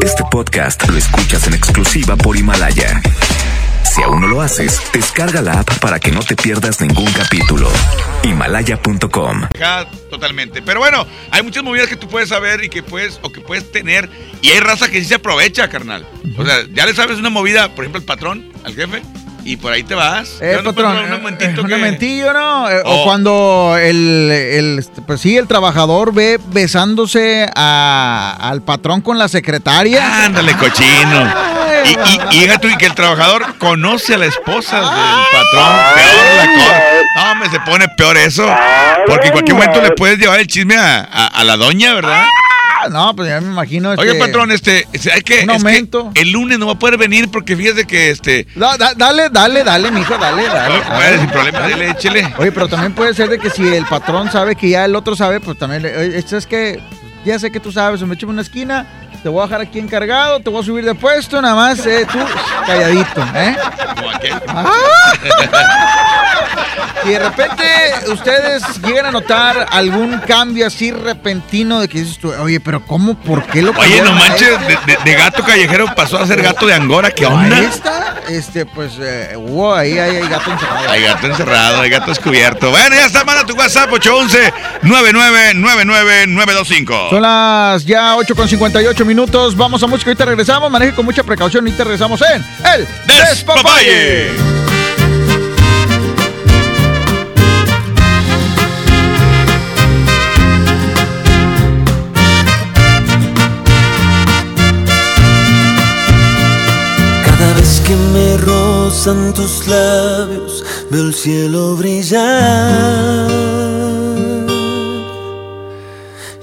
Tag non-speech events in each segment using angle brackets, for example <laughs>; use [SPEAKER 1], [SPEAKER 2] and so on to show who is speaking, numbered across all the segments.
[SPEAKER 1] Este podcast lo escuchas en exclusiva por Himalaya. Si aún no lo haces, descarga la app para que no te pierdas ningún capítulo. Himalaya.com.
[SPEAKER 2] Totalmente. Pero bueno, hay muchas movidas que tú puedes saber y que puedes, o que puedes tener. Y hay raza que sí se aprovecha, carnal. O sea, ya le sabes una movida, por ejemplo, al patrón, al jefe, y por ahí te vas.
[SPEAKER 3] Eh,
[SPEAKER 2] no
[SPEAKER 3] patrón,
[SPEAKER 2] un momentito
[SPEAKER 3] eh, un
[SPEAKER 2] que-
[SPEAKER 3] momentillo, ¿no? Eh,
[SPEAKER 2] Oh.
[SPEAKER 3] O cuando el, el, pues sí, el trabajador ve besándose a- al patrón con la secretaria.
[SPEAKER 2] Ándale, cochino.
[SPEAKER 3] Ay,
[SPEAKER 2] Y, y, y deja tú, y que el trabajador conoce a la esposa del patrón. Peor la cosa. No, hombre, se pone peor eso. Porque en cualquier momento le puedes llevar el chisme a, a- a la doña, ¿verdad?
[SPEAKER 3] Ah, No, pues ya me imagino. Este,
[SPEAKER 2] patrón, este, este, hay que,
[SPEAKER 3] un
[SPEAKER 2] es que
[SPEAKER 3] aumento.
[SPEAKER 2] el lunes no va a poder venir porque fíjate que este.
[SPEAKER 3] da- da- dale, dale, dale, mijo, dale, dale.
[SPEAKER 2] Oye, compadre,
[SPEAKER 3] dale,
[SPEAKER 2] sin problema,
[SPEAKER 3] dale.
[SPEAKER 2] échele.
[SPEAKER 3] Oye, pero también puede ser de que si el patrón sabe que ya el otro sabe, pues también le, oye, esto es que ya sé que tú sabes, me echo una esquina, te voy a dejar aquí encargado, te voy a subir de puesto, nada más eh, tú calladito, ¿eh?
[SPEAKER 2] Como aquel.
[SPEAKER 3] Y de repente ustedes llegan a notar algún cambio así repentino de que dices tú, oye, pero ¿cómo? ¿Por qué lo
[SPEAKER 2] Oye, no manches, de, de- de gato callejero pasó a ser gato de Angora. ¿Qué onda?
[SPEAKER 3] esta, este, pues, eh, hubo ahí, ahí hay gato encerrado.
[SPEAKER 2] Hay gato encerrado, hay gato descubierto. Bueno, ya está, manda tu WhatsApp 811-999925.
[SPEAKER 3] Son las ya 8 con 58 Vamos a música. Ahorita regresamos. Maneje con mucha precaución. Ahorita regresamos en El
[SPEAKER 2] Despapalle.
[SPEAKER 4] Cada vez que me rozan tus labios, veo el cielo brillar.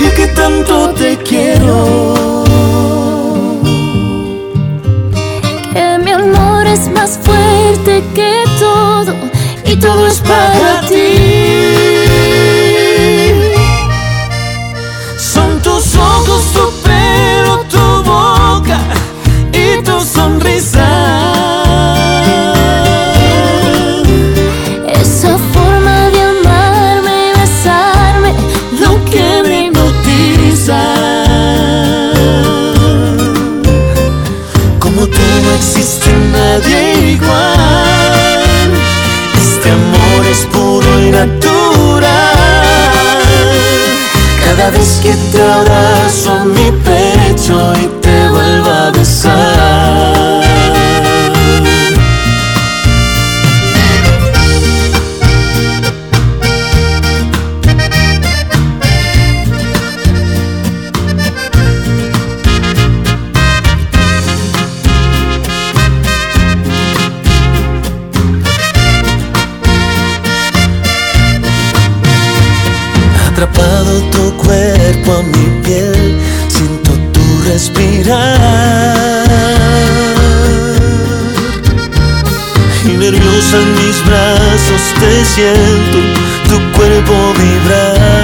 [SPEAKER 4] Y que tanto te quiero.
[SPEAKER 5] Que mi amor es más fuerte que todo y todo es para
[SPEAKER 4] Cada vez que te abrazo mi pecho y mi piel, siento tu respirar. Y nerviosa en mis brazos te siento tu cuerpo vibrar.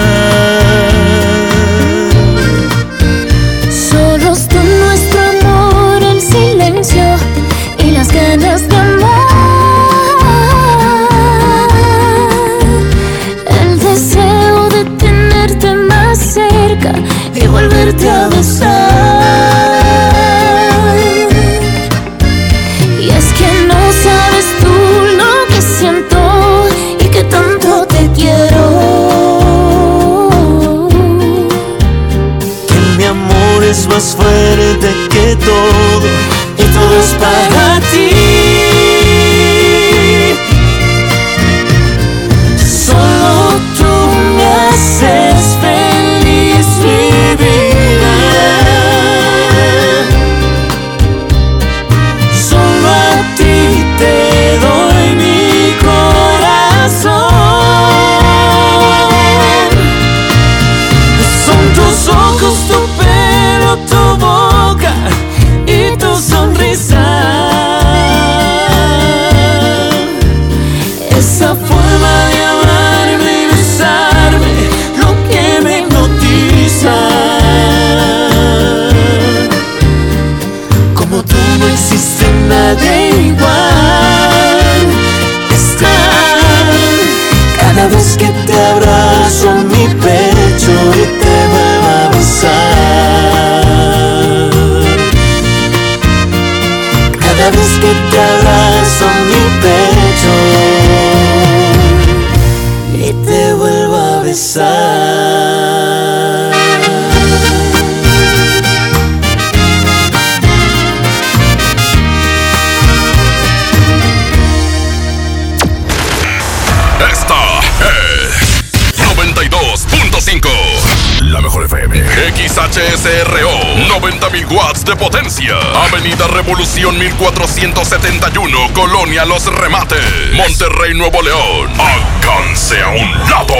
[SPEAKER 6] Avenida Revolución 1471, Colonia Los Remates, Monterrey, Nuevo León. Alcance a un lado.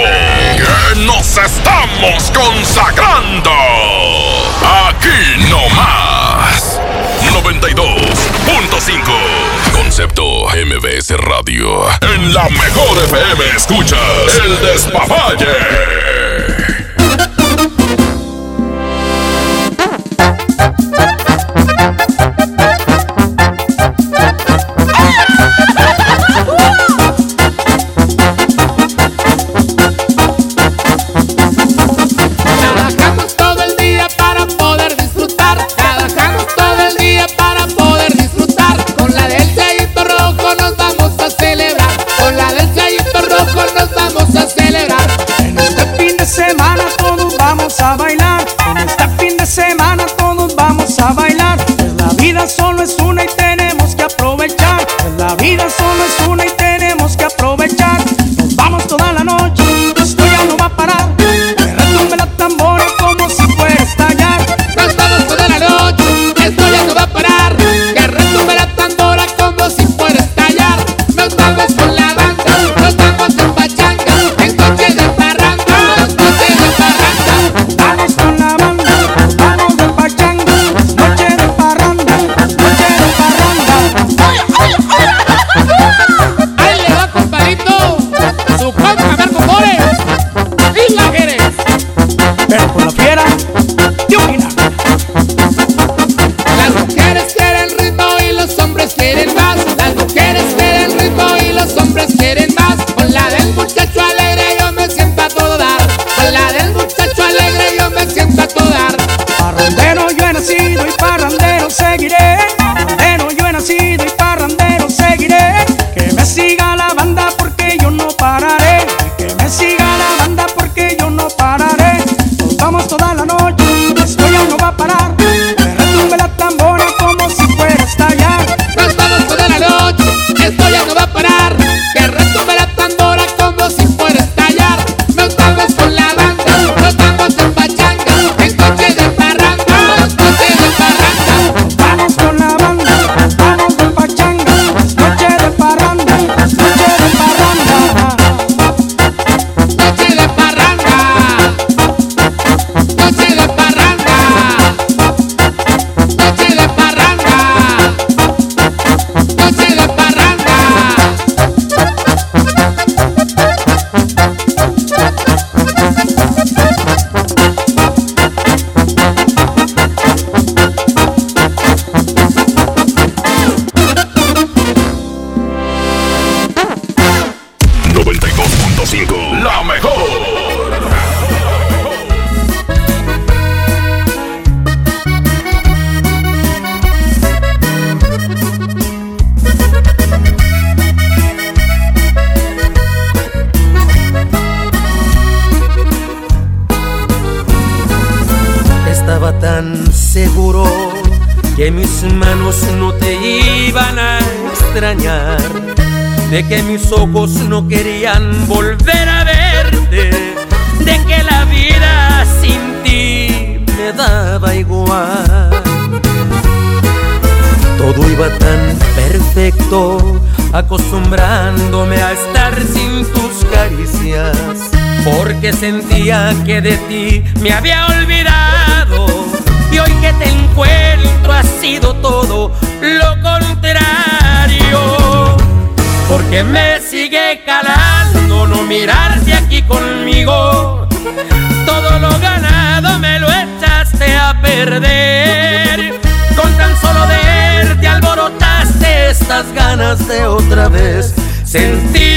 [SPEAKER 6] Que nos estamos consagrando. Aquí no más. 92.5 Concepto MBS Radio. En la mejor FM escuchas el despapalle.
[SPEAKER 7] Que
[SPEAKER 8] de
[SPEAKER 9] ti me
[SPEAKER 10] había olvidado. Y hoy que te encuentro ha sido todo lo contrario. Porque me sigue calando no mirarte aquí conmigo. Todo lo ganado me lo echaste a perder. Con tan solo verte alborotaste estas ganas de otra vez sentir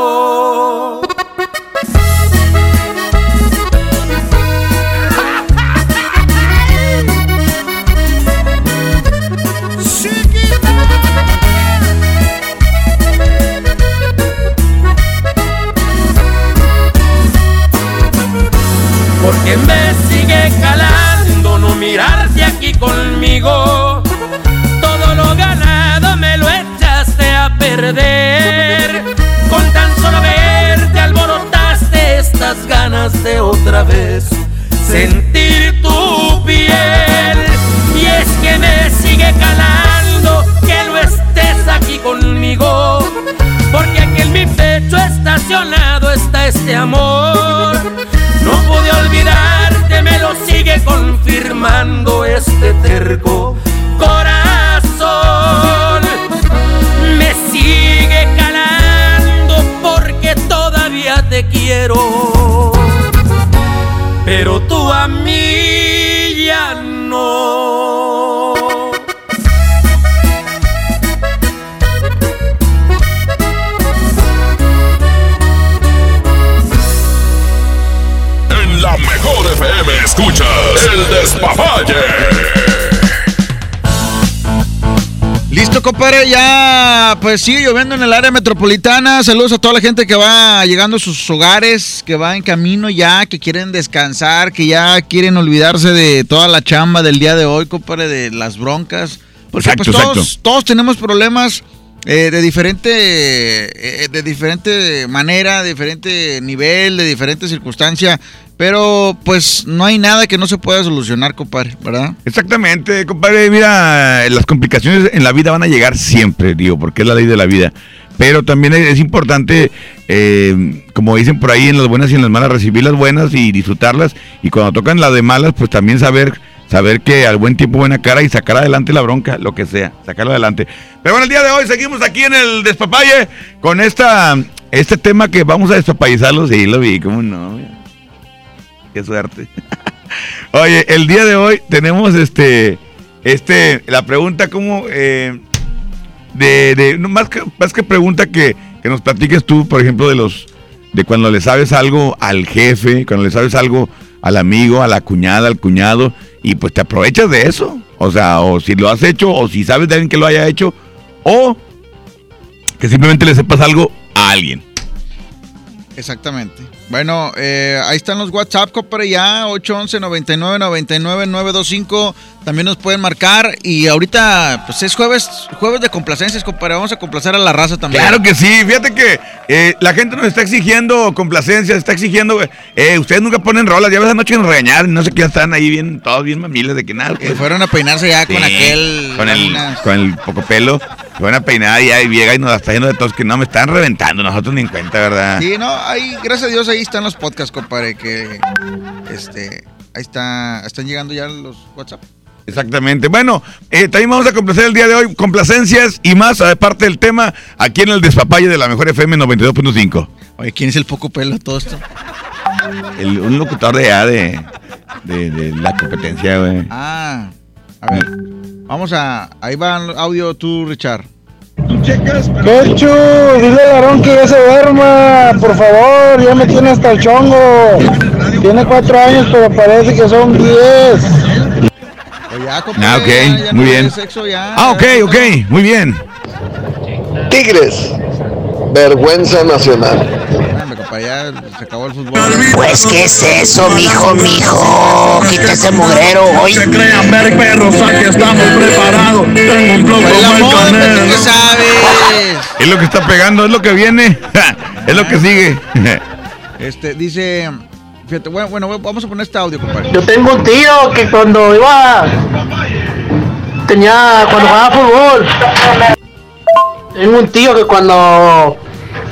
[SPEAKER 10] Vez sentir tu piel. Y es que me sigue calando que no estés aquí conmigo. Porque aquí en mi pecho estacionado está este amor. No pude olvidarte, me lo sigue confirmando este terco
[SPEAKER 11] el despapalle.
[SPEAKER 3] Listo, compadre, ya pues sigue lloviendo en el área metropolitana. Saludos a toda la gente que va llegando a sus hogares, que va en camino ya, que quieren descansar, que ya quieren olvidarse de toda la chamba del día de hoy, compadre, de las broncas. Porque
[SPEAKER 2] Exacto,
[SPEAKER 3] pues todos,
[SPEAKER 2] exacto.
[SPEAKER 3] todos tenemos problemas eh, de diferente eh, de diferente manera, de diferente nivel, de diferente circunstancia, pero pues no hay nada que no se pueda solucionar, compadre, ¿verdad?
[SPEAKER 2] Exactamente, compadre. Mira, las complicaciones en la vida van a llegar siempre, digo, porque es la ley de la vida. Pero también es, importante, eh, como dicen por ahí, en las buenas y en las malas, recibir las buenas y disfrutarlas. Y cuando tocan las de malas, pues también saber saber que al buen tiempo, buena cara y sacar adelante la bronca, lo que sea, sacarlo adelante. Pero bueno, el día de hoy seguimos aquí en el Despapalle con esta este tema que vamos a despapallizarlo. Sí, lo vi, cómo no. Qué suerte. <laughs> Oye, el día de hoy tenemos este, este, la pregunta como, eh, de, más que, más que pregunta que, que nos platiques tú, por ejemplo, de los, de cuando le sabes algo al jefe, cuando le sabes algo al amigo, a la cuñada, al cuñado, y pues te aprovechas de eso. O sea, o si lo has hecho, o si sabes de alguien que lo haya hecho, o que simplemente le sepas algo a alguien.
[SPEAKER 3] Exactamente. Bueno, eh, ahí están los WhatsApp, compadre, ya 811 99 99 925. También nos pueden marcar. Y ahorita, pues es jueves, jueves de complacencias, compadre. Vamos a complacer a la raza también.
[SPEAKER 2] Claro que sí, fíjate que eh, la gente nos está exigiendo complacencias, está exigiendo, eh, ustedes nunca ponen rolas, ya ves anoche en regañar, no sé qué, están ahí bien, todos bien mamiles de que nada.
[SPEAKER 3] Que fueron a peinarse ya con aquel.
[SPEAKER 2] Con el,
[SPEAKER 3] unas-
[SPEAKER 2] con el poco pelo, se van a peinar y ahí llega y nos está yendo de todos que no me están reventando, nosotros ni en cuenta, ¿verdad?
[SPEAKER 3] Sí, no, ahí, gracias a Dios, ahí están los podcasts, compadre. Que este, ahí está, están llegando ya los WhatsApp.
[SPEAKER 2] Exactamente. Bueno, eh, también vamos a complacer el día de hoy complacencias y más, aparte del tema, aquí en el Despapalle de la Mejor FM 92.5.
[SPEAKER 3] Oye, ¿quién es el poco pelo todo esto?
[SPEAKER 2] El- Un locutor de de, de, de la competencia, güey.
[SPEAKER 3] Ah, a ver. Vamos a. Ahí va el audio tú, Richard.
[SPEAKER 12] Pechu, dile al varón que ya se duerma, por favor, ya me tiene hasta el chongo. Tiene cuatro años, pero parece que son diez.
[SPEAKER 3] Ya, compadre,
[SPEAKER 2] Ah, ok,
[SPEAKER 3] ya- ya
[SPEAKER 2] muy bien.
[SPEAKER 3] sexo.
[SPEAKER 2] Ah, ok, ok, muy bien.
[SPEAKER 13] Tigres, vergüenza nacional.
[SPEAKER 3] Compa, ya se acabó el fútbol.
[SPEAKER 13] Pues, ¿qué es eso, mijo, mijo? Quita ese mugrero, hoy.
[SPEAKER 14] Se crean ver perros, aquí estamos preparados. Tengo un canelo.
[SPEAKER 3] ¿qué sabes?
[SPEAKER 2] Es lo que está pegando, es lo que viene, <laughs> es lo que sigue. <laughs>
[SPEAKER 3] Este, dice, fíjate, bueno, bueno, vamos a poner este audio, compadre.
[SPEAKER 15] Yo tengo un tío que cuando iba. Tenía. Cuando jugaba fútbol. Tengo un tío que cuando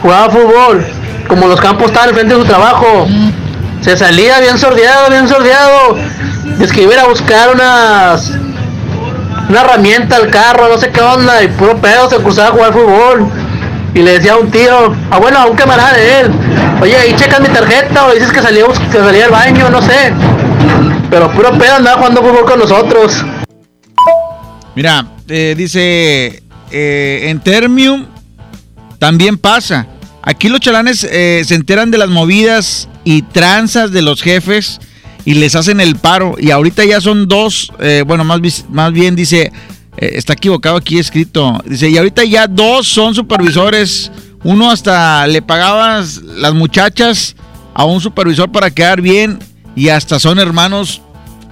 [SPEAKER 15] jugaba fútbol, como los campos estaban enfrente de su trabajo, se salía bien sordeado, bien sordeado. Es que iba a ir a buscar unas. Una herramienta al carro, no sé qué onda, y puro pedo se cruzaba a jugar fútbol. Y le decía a un tío, ah bueno, a un camarada de él, oye, ahí checas mi tarjeta o dices que salía, que salía al baño, no sé. Pero puro pedo andaba jugando fútbol con nosotros.
[SPEAKER 3] Mira, eh, dice, eh, en Termium también pasa. Aquí los chalanes eh, se enteran de las movidas y tranzas de los jefes y les hacen el paro. Y ahorita ya son dos, eh, bueno, más, más bien dice, eh, está equivocado aquí escrito. Dice, y ahorita ya dos son supervisores. Uno hasta le pagabas las muchachas a un supervisor para quedar bien y hasta son hermanos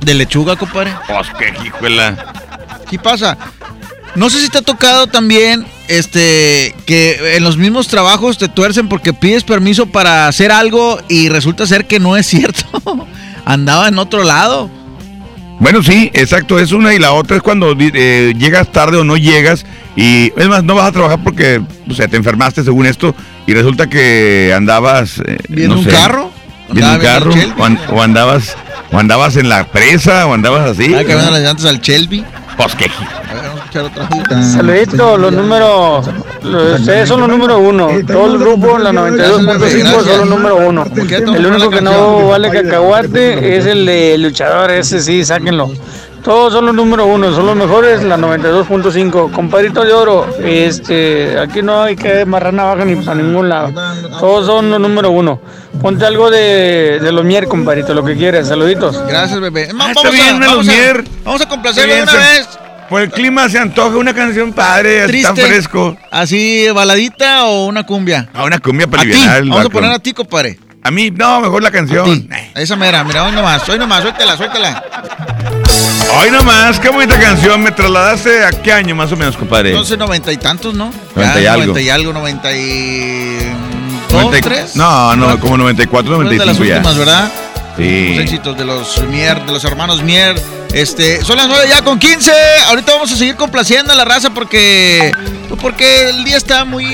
[SPEAKER 3] de lechuga, compadre.
[SPEAKER 2] Pues qué hijuela.
[SPEAKER 3] ¿Qué pasa? No sé si te ha tocado también este que en los mismos trabajos te tuercen porque pides permiso para hacer algo y resulta ser que no es cierto. <laughs> Andaba en otro lado.
[SPEAKER 2] Bueno, sí, exacto, es una y la otra es cuando eh, llegas tarde o no llegas y es más, no vas a trabajar porque o sea, te enfermaste según esto y resulta que andabas... eh,
[SPEAKER 3] ¿Viendo
[SPEAKER 2] no
[SPEAKER 3] un
[SPEAKER 2] sé,
[SPEAKER 3] carro?
[SPEAKER 2] Viendo un
[SPEAKER 3] ¿Andaba
[SPEAKER 2] carro o, an- o andabas o andabas en la presa o andabas así.
[SPEAKER 3] Estaba cambiando las llantas al Shelby.
[SPEAKER 2] Pues.
[SPEAKER 16] Saludito, los números. Ustedes son los número uno. Todo el grupo, la 92.5, son los número uno. El único que no vale cacahuate es el de luchador, ese sí, sáquenlo. Todos son los número uno, son los mejores, la 92.5. Compadrito de oro, este, aquí no hay que amarrar navaja ni para ningún lado. Todos son los número uno. Ponte algo de, de los mier, compadrito, lo que quieras. Saluditos.
[SPEAKER 3] Gracias, bebé.
[SPEAKER 2] Ah, está bien,
[SPEAKER 3] vamos, a, vamos a complacerlo de una vez.
[SPEAKER 2] Por el clima se antoja una canción padre,
[SPEAKER 3] Triste.
[SPEAKER 2] fresco.
[SPEAKER 3] Así, baladita o una cumbia.
[SPEAKER 2] A una cumbia para
[SPEAKER 3] A
[SPEAKER 2] aliviar
[SPEAKER 3] vamos a poner a ti, compadre.
[SPEAKER 2] A mí, no, mejor la canción.
[SPEAKER 3] Esa mera, mira, hoy nomás, hoy nomás, suéltala, suéltala.
[SPEAKER 2] Hoy nomás, qué bonita canción. ¿Me trasladaste a qué año más o menos, compadre?
[SPEAKER 3] Entonces, noventa y tantos, ¿no?
[SPEAKER 2] Noventa y algo.
[SPEAKER 3] Noventa y algo, noventa y...
[SPEAKER 2] Noventa
[SPEAKER 3] ¿Dos,
[SPEAKER 2] y-
[SPEAKER 3] tres?
[SPEAKER 2] No, no, como 94,
[SPEAKER 3] Fueron de las
[SPEAKER 2] 95 ya.
[SPEAKER 3] últimas, ¿verdad? Los
[SPEAKER 2] Sí.
[SPEAKER 3] éxitos de los Mier, de los hermanos Mier. Este, son las 9 ya con 15. Ahorita vamos a seguir complaciendo a la raza porque pues porque el día está muy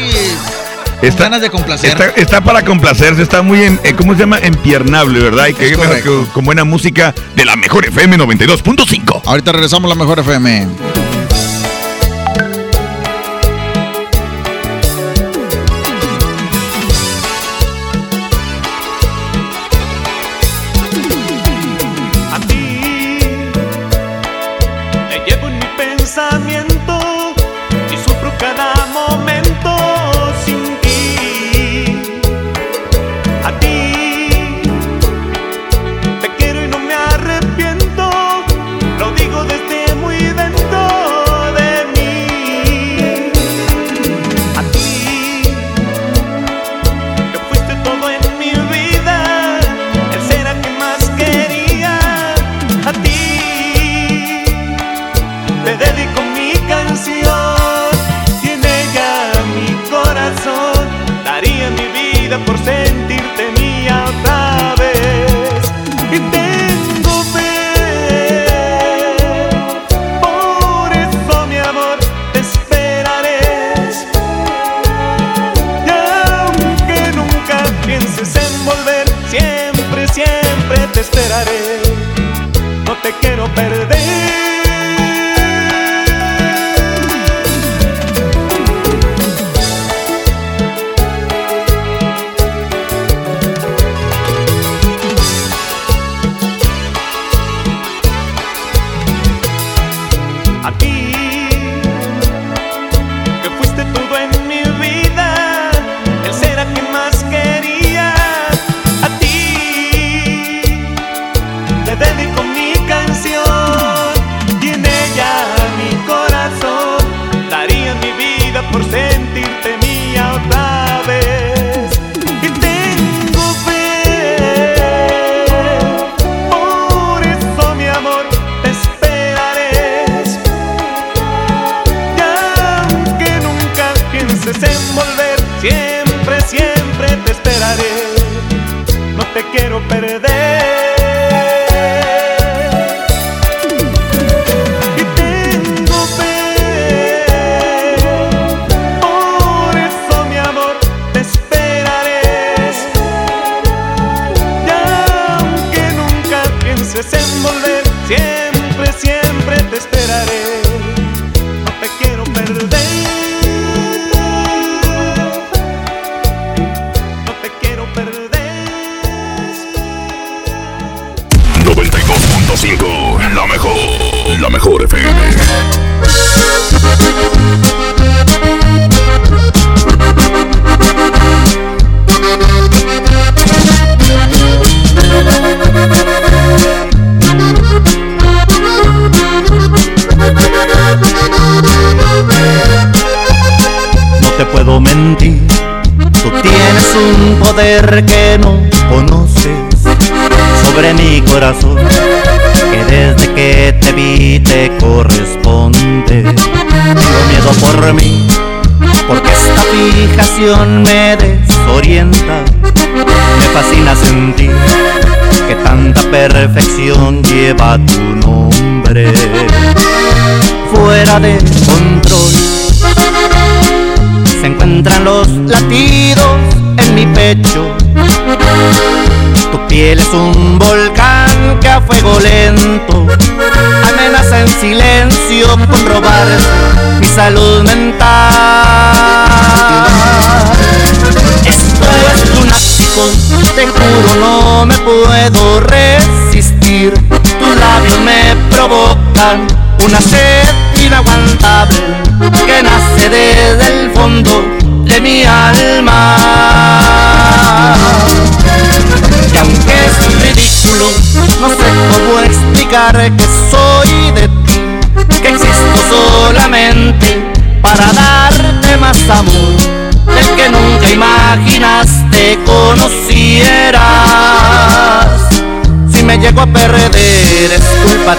[SPEAKER 2] Está,
[SPEAKER 3] ganas de complacer.
[SPEAKER 2] está, está para complacerse, está muy, en, eh, ¿cómo se llama? Empiernable, ¿verdad? Y que- con buena música de la mejor FM 92.5.
[SPEAKER 3] Ahorita regresamos a la mejor FM.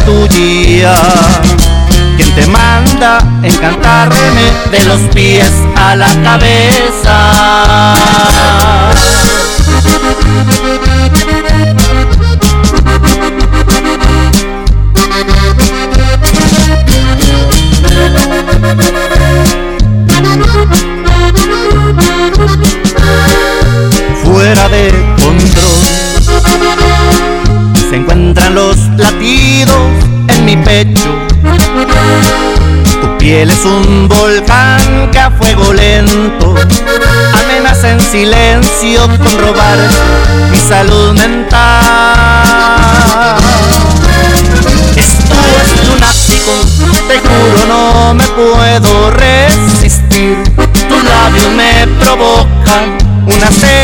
[SPEAKER 17] Tuya. Quien te manda encantarme de los pies a la cabeza. Piel es un volcán que a fuego lento amenaza en silencio con robar mi salud mental. Esto es lunático, te juro no me puedo resistir. Tus labios me provocan una sed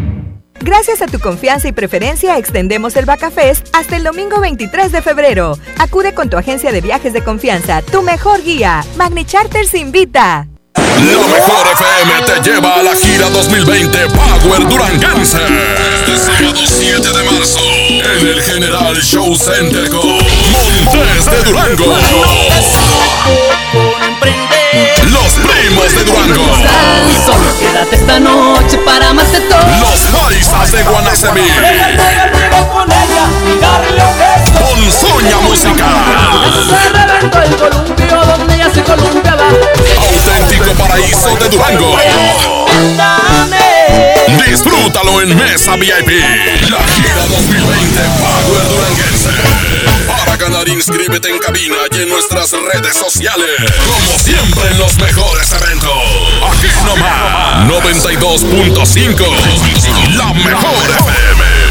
[SPEAKER 18] Gracias a tu confianza y preferencia, extendemos el Bacafest hasta el domingo 23 de febrero. Acude con tu agencia de viajes de confianza, tu mejor guía. Magni Charters invita.
[SPEAKER 11] La mejor FM te lleva a la gira 2020 Power Duranguense. Este sábado 7 de marzo en el General Show Center con Montes de Durango. Los primos de Durango.
[SPEAKER 19] Solo quédate esta noche para amarte todo.
[SPEAKER 11] Los paisas de Guanacemí. Con Soña Musical.
[SPEAKER 19] el columpio donde se columpiaba.
[SPEAKER 11] Auténtico paraíso de Durango. Disfrútalo en Mesa VIP. La gira 2020 Power Duranguense. Para ganar, inscríbete en cabina y en nuestras redes sociales. Como siempre en los mejores eventos. Aquí nomás. 92.5. La mejor FM.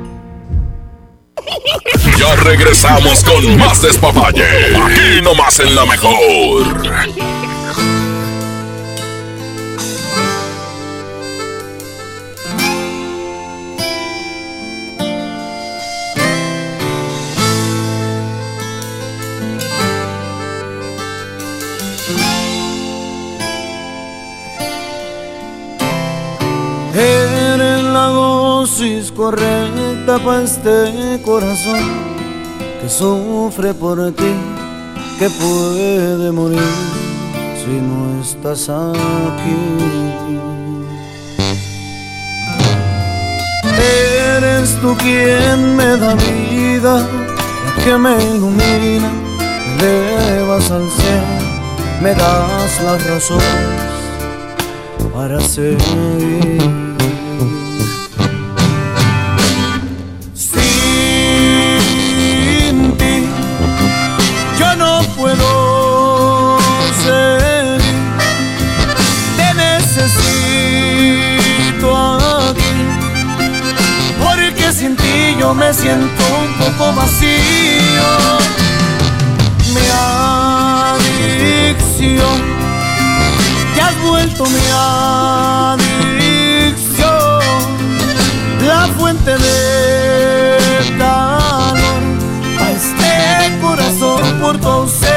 [SPEAKER 11] Ya regresamos con más despapalle. Aquí nomás en la mejor.
[SPEAKER 20] Eres la dosis correcta para este corazón que sufre por ti, que puede morir si no estás aquí. Eres tú quien me da vida, que me ilumina, me elevas al cielo, me das las razones para seguir. Me siento un poco vacío. Mi adicción te has vuelto mi adicción, la fuente de calor a este corazón por tu ausencia.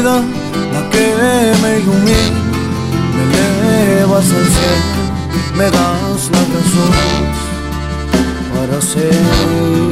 [SPEAKER 20] La que me ilumina, me elevas al cielo, me das la razón para seguir.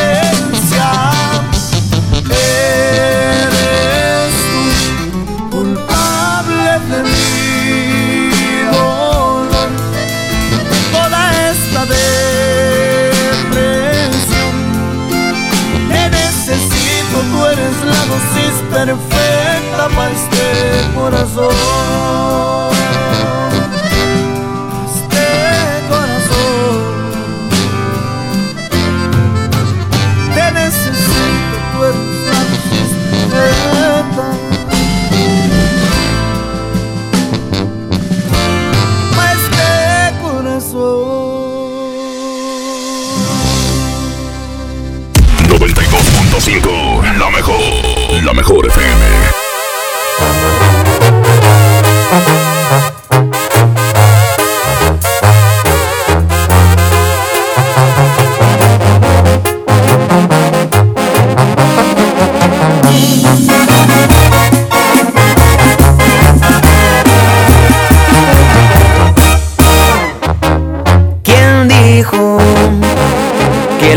[SPEAKER 21] Para este corazón. Este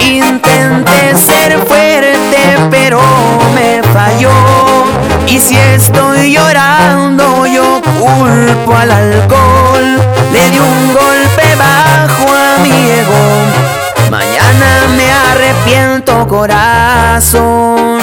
[SPEAKER 22] Intenté ser fuerte, pero me falló. Y si estoy llorando, yo culpo al alcohol. Le di un golpe arrepiento, corazón.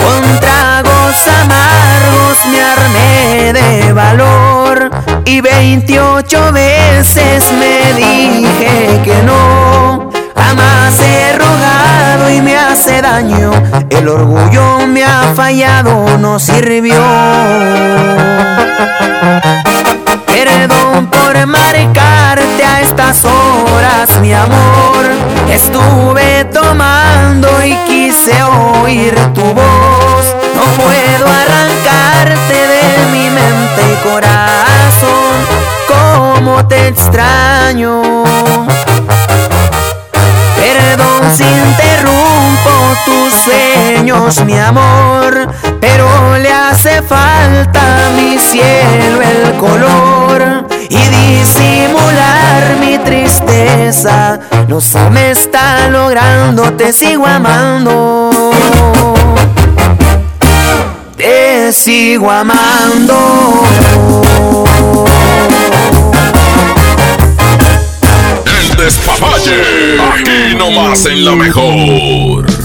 [SPEAKER 22] Con tragos amargos me armé de valor. Y 28 veces me dije que no. Jamás he rogado y me hace daño. El orgullo me ha fallado, no sirvió. Horas, mi amor. Estuve tomando y quise oír tu voz. No puedo arrancarte de mi mente y corazón. Cómo te extraño. Perdón si interrumpo tus sueños, mi amor, pero le hace falta a mi cielo el color y disimular mi tristeza. No se me está logrando, te sigo amando. Te sigo amando.
[SPEAKER 11] El despapalle. Aquí nomás en la mejor.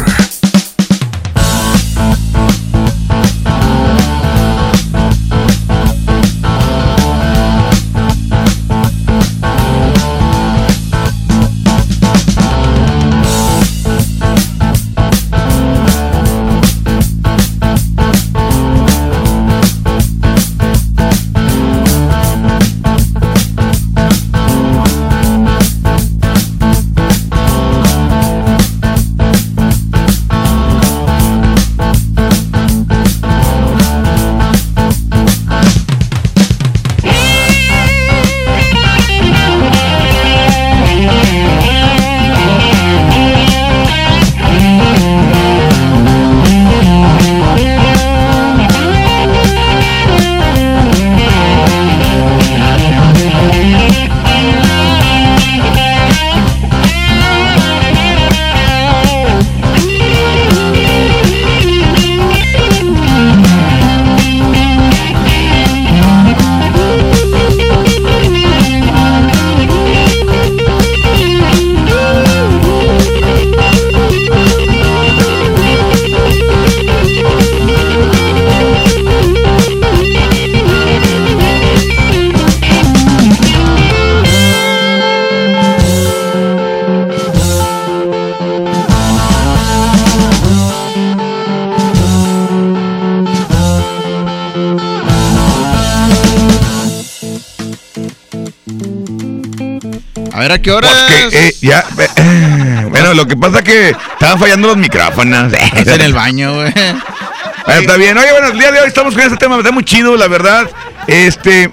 [SPEAKER 3] Ver, ¿a qué hora?
[SPEAKER 2] Porque, eh, ya, eh, eh, bueno, lo que pasa es que estaban fallando los micrófonos.
[SPEAKER 3] Estás en el baño, güey.
[SPEAKER 2] Bueno, está bien. Oye, bueno, el día de hoy estamos con este tema, está muy chido, la verdad. Este,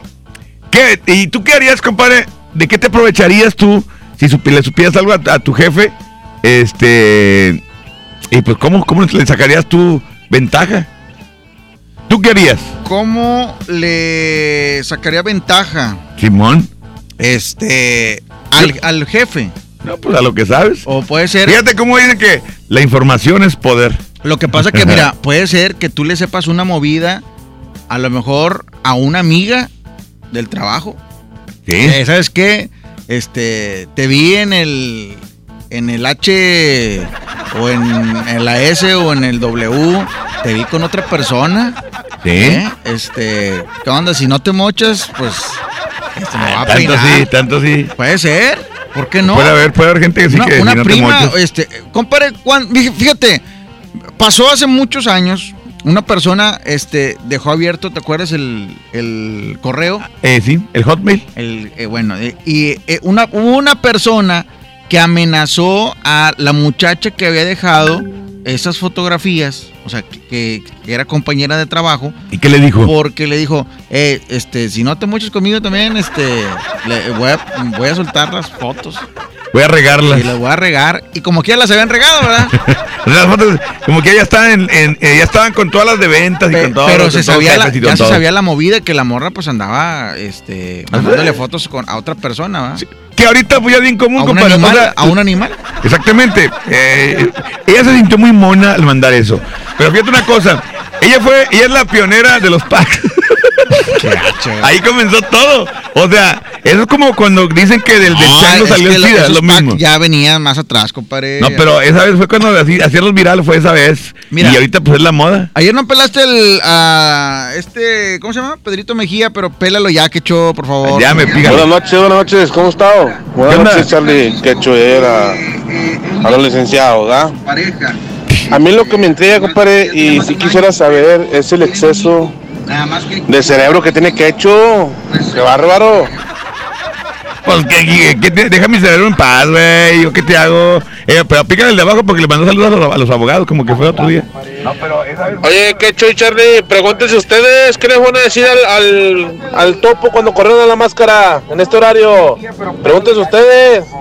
[SPEAKER 2] ¿qué? ¿Y tú qué harías, compadre? ¿De qué te aprovecharías tú si supi- le supieras algo a, a tu jefe? Este, y pues, ¿cómo, ¿cómo le sacarías tu ventaja? ¿Tú qué harías,
[SPEAKER 3] ¿Cómo le sacaría ventaja?
[SPEAKER 2] Simón?
[SPEAKER 3] Este, al, al jefe.
[SPEAKER 2] No, pues a lo que sabes.
[SPEAKER 3] O puede ser.
[SPEAKER 2] Fíjate cómo dicen que la información es poder.
[SPEAKER 3] Lo que pasa que, mira, <laughs> puede ser que tú le sepas una movida, a lo mejor a una amiga del trabajo.
[SPEAKER 2] Sí.
[SPEAKER 3] Eh, ¿Sabes qué? Este, te vi en el en el H o en, en la S o en el W, te vi con otra persona.
[SPEAKER 2] Sí.
[SPEAKER 3] ¿eh? Este, ¿qué onda? Si no te mochas, pues este, me va a
[SPEAKER 2] Tanto
[SPEAKER 3] peinar.
[SPEAKER 2] sí, tanto sí.
[SPEAKER 3] Puede ser. ¿Por qué no?
[SPEAKER 2] Puede haber, puede haber gente que sí
[SPEAKER 3] una,
[SPEAKER 2] que
[SPEAKER 3] una
[SPEAKER 2] si no te
[SPEAKER 3] prima, este, compare, cuán- fíjate, pasó hace muchos años, una persona, este, dejó abierto, ¿te acuerdas el, el correo?
[SPEAKER 2] Eh, sí, el hotmail.
[SPEAKER 3] El, eh, bueno, eh, y eh, una, una persona que amenazó a la muchacha que había dejado esas fotografías, o sea, que, era compañera de trabajo.
[SPEAKER 2] ¿Y qué le dijo?
[SPEAKER 3] Porque le dijo, eh, este, si no te muchas conmigo también, este, le- voy, a, voy a soltar las fotos.
[SPEAKER 2] Voy a regarlas.
[SPEAKER 3] Y las voy a regar. Y como que ya las habían regado, ¿verdad? <laughs>
[SPEAKER 2] Las fotos, como que ya estaban, en, en- eh, ya estaban con todas las de ventas y con todo.
[SPEAKER 3] Pero se sabía la, ya se sabía la movida que la morra pues andaba este, mandándole fotos con, a otra persona, ¿verdad?
[SPEAKER 2] Que ahorita pues ya bien común,
[SPEAKER 3] ¿A un
[SPEAKER 2] compadre.
[SPEAKER 3] animal?
[SPEAKER 2] o sea,
[SPEAKER 3] ¿A un animal?
[SPEAKER 2] Exactamente. Eh, ella se sintió muy mona al mandar eso. Pero fíjate una cosa. Ella fue, ella es la pionera de los packs. Ahí comenzó todo. O sea, eso es como cuando dicen que del, del
[SPEAKER 3] No,
[SPEAKER 2] chango salió el SIDA, lo mismo.
[SPEAKER 3] Ya venían más atrás, compadre.
[SPEAKER 2] No, pero esa vez fue cuando así- hacían los virales, fue esa vez.
[SPEAKER 3] Mira.
[SPEAKER 2] y ahorita pues es la moda.
[SPEAKER 3] Ayer no pelaste el, a este, ¿cómo se llama? Pedrito Mejía, pero pélalo ya, que echó, por favor.
[SPEAKER 2] Ya me pica.
[SPEAKER 23] Buenas noches, buenas noches, ¿cómo estado? Buenas noches, Charlie, que chuera a los licenciados, ¿verdad? A mí lo que me intriga, compadre, y si quisiera saber, es el exceso de cerebro que tiene Quecho. ¡Qué bárbaro!
[SPEAKER 2] Pues que, que- deja mi cerebro en paz, güey. ¿Yo qué te hago? Eh, pero pícale el de abajo porque le mandó saludos a los, a los abogados, como que fue otro día.
[SPEAKER 23] Oye, Quecho y Charlie, pregúntense ustedes, ¿qué les van a decir al, al, al topo cuando corrieron a la máscara en este horario? Pregúntense ustedes. <laughs>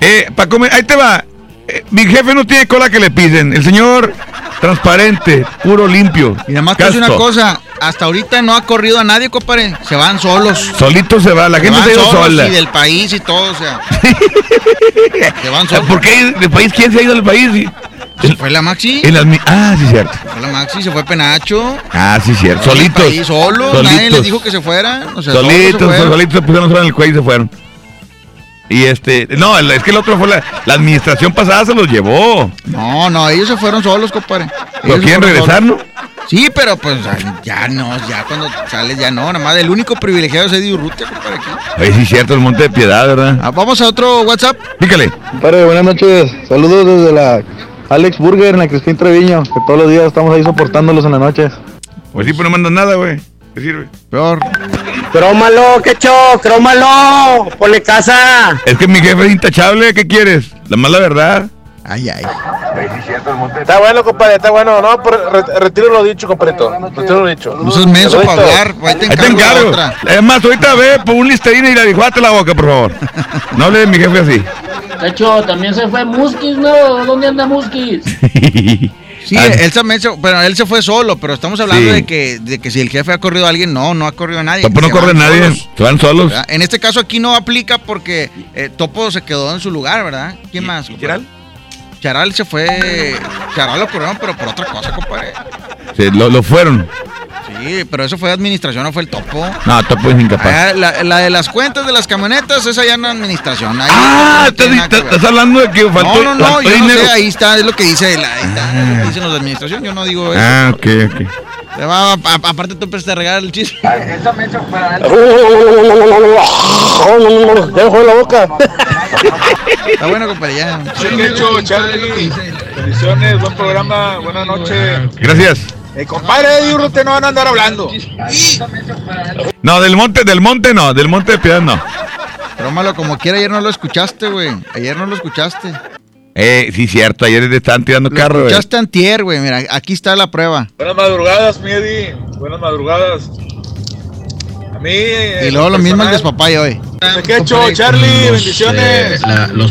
[SPEAKER 2] Eh, para comer, ahí te va. Eh, mi jefe no tiene cola que le pisen. El señor transparente, puro limpio.
[SPEAKER 3] Y además te una cosa, hasta ahorita no ha corrido a nadie, compadre. Se van solos.
[SPEAKER 2] Solito se va, la
[SPEAKER 3] Se
[SPEAKER 2] gente se ha ido sola.
[SPEAKER 3] Y del país y todo, o sea. <laughs> se van solos.
[SPEAKER 2] ¿Por qué del país? ¿Quién se ha ido del país?
[SPEAKER 3] Se fue la Maxi.
[SPEAKER 2] En ah, sí, cierto.
[SPEAKER 3] Se fue la Maxi, se fue Penacho.
[SPEAKER 2] Ah, sí, cierto. Solitos.
[SPEAKER 3] país solos, nadie les
[SPEAKER 2] Solitos.
[SPEAKER 3] dijo que se fueran. O sea,
[SPEAKER 2] Solitos, solitos se pusieron sobre el cuello y se fueron. Y este, no, es que el otro fue la, la administración pasada se los llevó.
[SPEAKER 3] No, no, ellos se fueron solos, compadre.
[SPEAKER 2] ¿Pero
[SPEAKER 3] Ellos
[SPEAKER 2] quieren
[SPEAKER 3] fueron
[SPEAKER 2] regresar,
[SPEAKER 3] solos. Sí, pero pues ya no, ya cuando sales ya no, nada más el único privilegiado es Eddie Urrutia, compadre, aquí.
[SPEAKER 2] Oye, sí, cierto, el Monte de Piedad, ¿verdad?
[SPEAKER 3] Ah, vamos a otro WhatsApp.
[SPEAKER 2] Pícale.
[SPEAKER 24] Compadre, buenas noches. Saludos desde la Alex Burger en la Crispín Treviño, que todos los días estamos ahí soportándolos en las noches.
[SPEAKER 2] Pues sí, pues no mandan nada, güey. ¿Qué sirve?
[SPEAKER 3] Peor.
[SPEAKER 24] Crómalo, quecho, crómalo, ponle casa.
[SPEAKER 2] Es que mi jefe es intachable, ¿qué quieres? La mala verdad.
[SPEAKER 3] Ay, ay.
[SPEAKER 23] Está bueno, compadre, está bueno. No, pero re- retiro lo dicho, compadrito. Retiro lo dicho.
[SPEAKER 3] No seas menso para hablar, ahí te
[SPEAKER 2] Ahí te
[SPEAKER 3] encargo la
[SPEAKER 2] encargo.
[SPEAKER 3] otra.
[SPEAKER 2] Es más, ahorita ve por un listerina y la dijuate la boca, por favor. No hable de mi jefe así.
[SPEAKER 25] De hecho, también se fue Muskis, ¿no? ¿Dónde anda Muskis? <laughs>
[SPEAKER 3] Sí,
[SPEAKER 2] Ah.
[SPEAKER 3] él también se, pero él se fue solo, pero estamos hablando
[SPEAKER 2] Sí.
[SPEAKER 3] de que de que si el jefe ha corrido a alguien, no, no ha corrido a nadie.
[SPEAKER 2] Topo no corre
[SPEAKER 3] van
[SPEAKER 2] nadie,
[SPEAKER 3] solos,
[SPEAKER 2] se van solos.
[SPEAKER 3] ¿verdad? En este caso aquí no aplica porque eh, Topo se quedó en su lugar, ¿verdad? ¿Quién más? Charal? Charal se fue, Charal lo corrieron, pero por otra cosa, compadre.
[SPEAKER 2] Se- lo, lo fueron.
[SPEAKER 3] Sí, pero eso fue administración, no fue el Topo.
[SPEAKER 2] No, Topo es incapaz.
[SPEAKER 3] Ah, la, la de las cuentas de las camionetas, esa ya no es administración. ahí
[SPEAKER 2] Ah,
[SPEAKER 3] no
[SPEAKER 2] estás, estás- hablando de que faltó,
[SPEAKER 3] No, no, no, yo no sé, ahí está, es lo que dice, la- ahí está, es lo que dicen los de administración, yo no digo eso.
[SPEAKER 2] Ah, ok, ok.
[SPEAKER 3] Te va, a- a- aparte tú empezaste a regar el chiste.
[SPEAKER 23] Ya me jugó la boca.
[SPEAKER 3] Está bueno, compadre, ya.
[SPEAKER 23] Sí, hecho, Charlie. Bendiciones, buen programa, buenas noches.
[SPEAKER 2] Gracias.
[SPEAKER 23] Eh, compadre, Eddie Urrutia no van a andar hablando.
[SPEAKER 2] No, del monte, del monte no, del monte de piedad no.
[SPEAKER 3] Tómalo como quiera, ayer no lo escuchaste, güey. Ayer no lo escuchaste.
[SPEAKER 2] Eh, sí, cierto, ayer te estaban tirando
[SPEAKER 3] Lo
[SPEAKER 2] carro, güey.
[SPEAKER 3] escuchaste antier, güey. Mira, aquí está la prueba.
[SPEAKER 26] Buenas madrugadas, mi Eddie. Buenas madrugadas. A mí.
[SPEAKER 3] Y luego lo mismo el despapayo hoy.
[SPEAKER 26] ¿Qué hecho, Charlie? Bendiciones.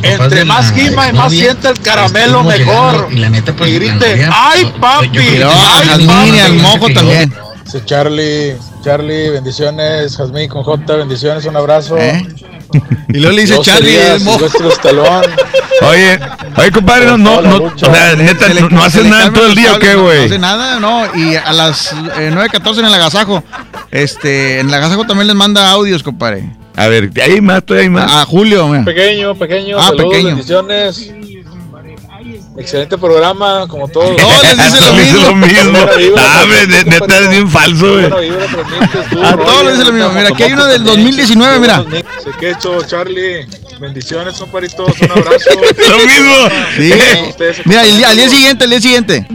[SPEAKER 26] Entre más quima y más siente el caramelo, mejor. Y, grite, ¡ay, papi!
[SPEAKER 3] Y luego
[SPEAKER 26] ¡Ay,
[SPEAKER 3] al
[SPEAKER 26] papi!
[SPEAKER 3] Mini, al mojo también.
[SPEAKER 26] Charlie, Charlie, bendiciones. Jazmín con J, bendiciones, un abrazo. <laughs>
[SPEAKER 3] Y luego le dice Charlie, el mojo.
[SPEAKER 2] Oye, oye, compadre, no, no, no, o sea, neta, no, haces nada en todo el día o qué,
[SPEAKER 3] no-
[SPEAKER 2] güey.
[SPEAKER 3] No hace nada, no. Y a las eh, 9.14 en el agasajo. Este, en el agasajo también les manda audios, compadre.
[SPEAKER 2] A ver, hay más, todavía hay más.
[SPEAKER 3] A Julio, mira.
[SPEAKER 26] Pequeño, pequeño,
[SPEAKER 3] Ah,
[SPEAKER 26] saludos,
[SPEAKER 3] pequeño.
[SPEAKER 26] bendiciones. Excelente programa, como todos.
[SPEAKER 3] Todos les dicen lo <laughs>
[SPEAKER 2] Dice
[SPEAKER 3] mismo.
[SPEAKER 2] lo mismo. Ah, neta es bien falso, güey.
[SPEAKER 3] A todos les dicen lo mismo. Mira, aquí hay uno del 2019, mira.
[SPEAKER 26] Sé que hecho, Charlie. Bendiciones, compadritos. Un abrazo. <laughs>
[SPEAKER 2] Lo mismo.
[SPEAKER 3] Sí.
[SPEAKER 26] Ustedes-
[SPEAKER 3] Mira, el día- al día siguiente, al día siguiente.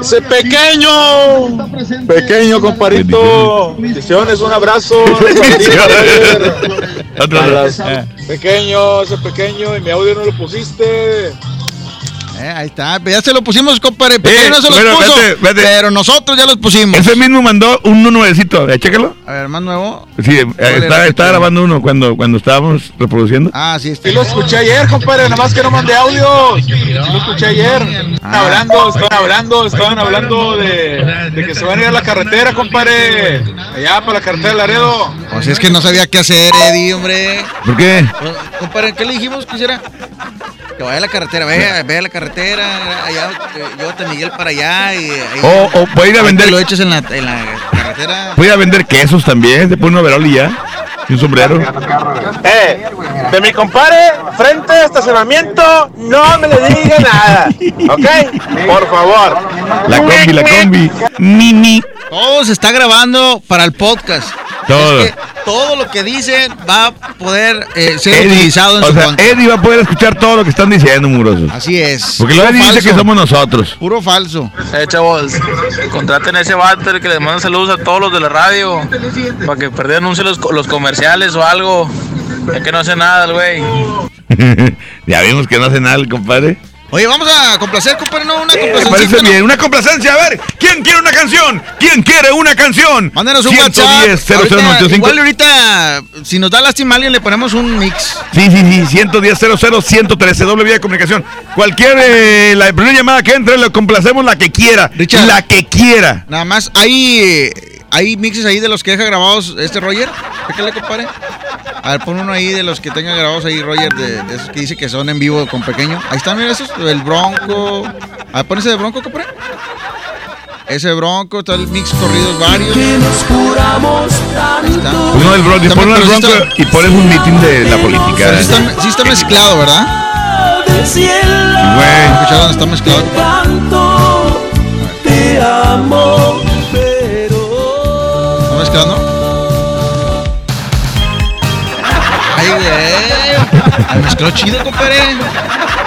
[SPEAKER 26] Ese pequeño, pequeño comparito. Bendiciones, un abrazo. <laughs> Pequeño, ese pequeño, y mi audio no lo pusiste.
[SPEAKER 3] Eh, ahí está. Ya se lo pusimos, compadre. Pequeño no se los
[SPEAKER 2] bueno,
[SPEAKER 3] puso.
[SPEAKER 2] vete, vete.
[SPEAKER 3] Pero nosotros ya los pusimos.
[SPEAKER 2] Ese mismo mandó un nuevecito, eh, chécalo.
[SPEAKER 3] A ver, más nuevo.
[SPEAKER 2] Sí, eh, estaba,
[SPEAKER 3] te-
[SPEAKER 2] grabando uno cuando, cuando estábamos reproduciendo.
[SPEAKER 3] Ah, sí, está.
[SPEAKER 26] Sí lo escuché ayer, compadre, nada más que no mandé audio. Sí lo escuché ayer. Estaban
[SPEAKER 3] Ah.
[SPEAKER 26] hablando, estaban hablando, estaban hablando de, de que se van a ir a la carretera, compadre. Allá para la carretera de Laredo.
[SPEAKER 3] Pues es que no sabía qué hacer, Eddie, hombre.
[SPEAKER 2] ¿Por qué?
[SPEAKER 3] Compadre, ¿qué le dijimos que hiciera? Que vaya a la carretera, vaya, vaya a la carretera, allá, llévate a Miguel para allá y ahí,
[SPEAKER 2] O, o puede ir a vender,
[SPEAKER 3] te lo eches en la, en la carretera.
[SPEAKER 2] puede ir a vender quesos también, se pone un overol y ya. Y un sombrero.
[SPEAKER 26] Eh, de mi compadre, frente a estacionamiento, no me le diga nada. ¿Ok? Por favor.
[SPEAKER 2] La combi, la combi. Mini.
[SPEAKER 3] Todo se está grabando para el podcast.
[SPEAKER 2] Todo.
[SPEAKER 3] Es que todo lo que dicen va a poder eh, ser
[SPEAKER 2] Eddie,
[SPEAKER 3] utilizado en
[SPEAKER 2] o
[SPEAKER 3] su
[SPEAKER 2] sea,
[SPEAKER 3] contra.
[SPEAKER 2] Eddie va a poder escuchar todo lo que están diciendo, murosos.
[SPEAKER 3] Así es.
[SPEAKER 2] Porque luego Eddie dice
[SPEAKER 3] falso.
[SPEAKER 2] que somos nosotros.
[SPEAKER 3] Puro falso.
[SPEAKER 27] Eh, chavos, contraten a ese vato el que les manda saludos a todos los de la radio. Para que perdí anuncie los, los comerciales o algo. Ya que no hace nada el güey. <laughs>
[SPEAKER 2] ya vimos que no hace nada el compadre.
[SPEAKER 3] Oye, vamos a complacer, compadre, no, una
[SPEAKER 2] Me
[SPEAKER 3] complacencita,
[SPEAKER 2] parece
[SPEAKER 3] ¿no?
[SPEAKER 2] bien. Una complacencia. A ver, ¿quién quiere una canción? ¿Quién quiere una canción?
[SPEAKER 3] Mándenos un
[SPEAKER 2] 110
[SPEAKER 3] WhatsApp. Ahorita,
[SPEAKER 2] 0095.
[SPEAKER 3] igual ahorita, si nos da lástima a alguien, le ponemos un mix.
[SPEAKER 2] Sí, sí, sí, 110 00 113 doble vía de comunicación. Cualquier eh, la primera llamada que entre, le complacemos la que quiera.
[SPEAKER 3] Richard.
[SPEAKER 2] La que quiera.
[SPEAKER 3] Nada más, hay, eh, hay mixes ahí de los que deja grabados este Roger. Fíjale, compadre. A ver, pon uno ahí de los que tenga grabados ahí, Roger, de, de esos que dice que son en vivo con pequeño. Ahí están, mira esos, el Bronco. A ver, pon ese de Bronco, compadre. Ese Bronco, está el mix corridos varios.
[SPEAKER 2] Uno del Bronco, y pon
[SPEAKER 3] sí
[SPEAKER 2] Bronco y pones un meeting de la política.
[SPEAKER 3] sí está, sí está mezclado, ¿verdad? Escuchar dónde está mezclado.
[SPEAKER 21] Te amo,
[SPEAKER 3] ¿Está mezclando? Ay, güey. Ay, mezcló chido, compadre.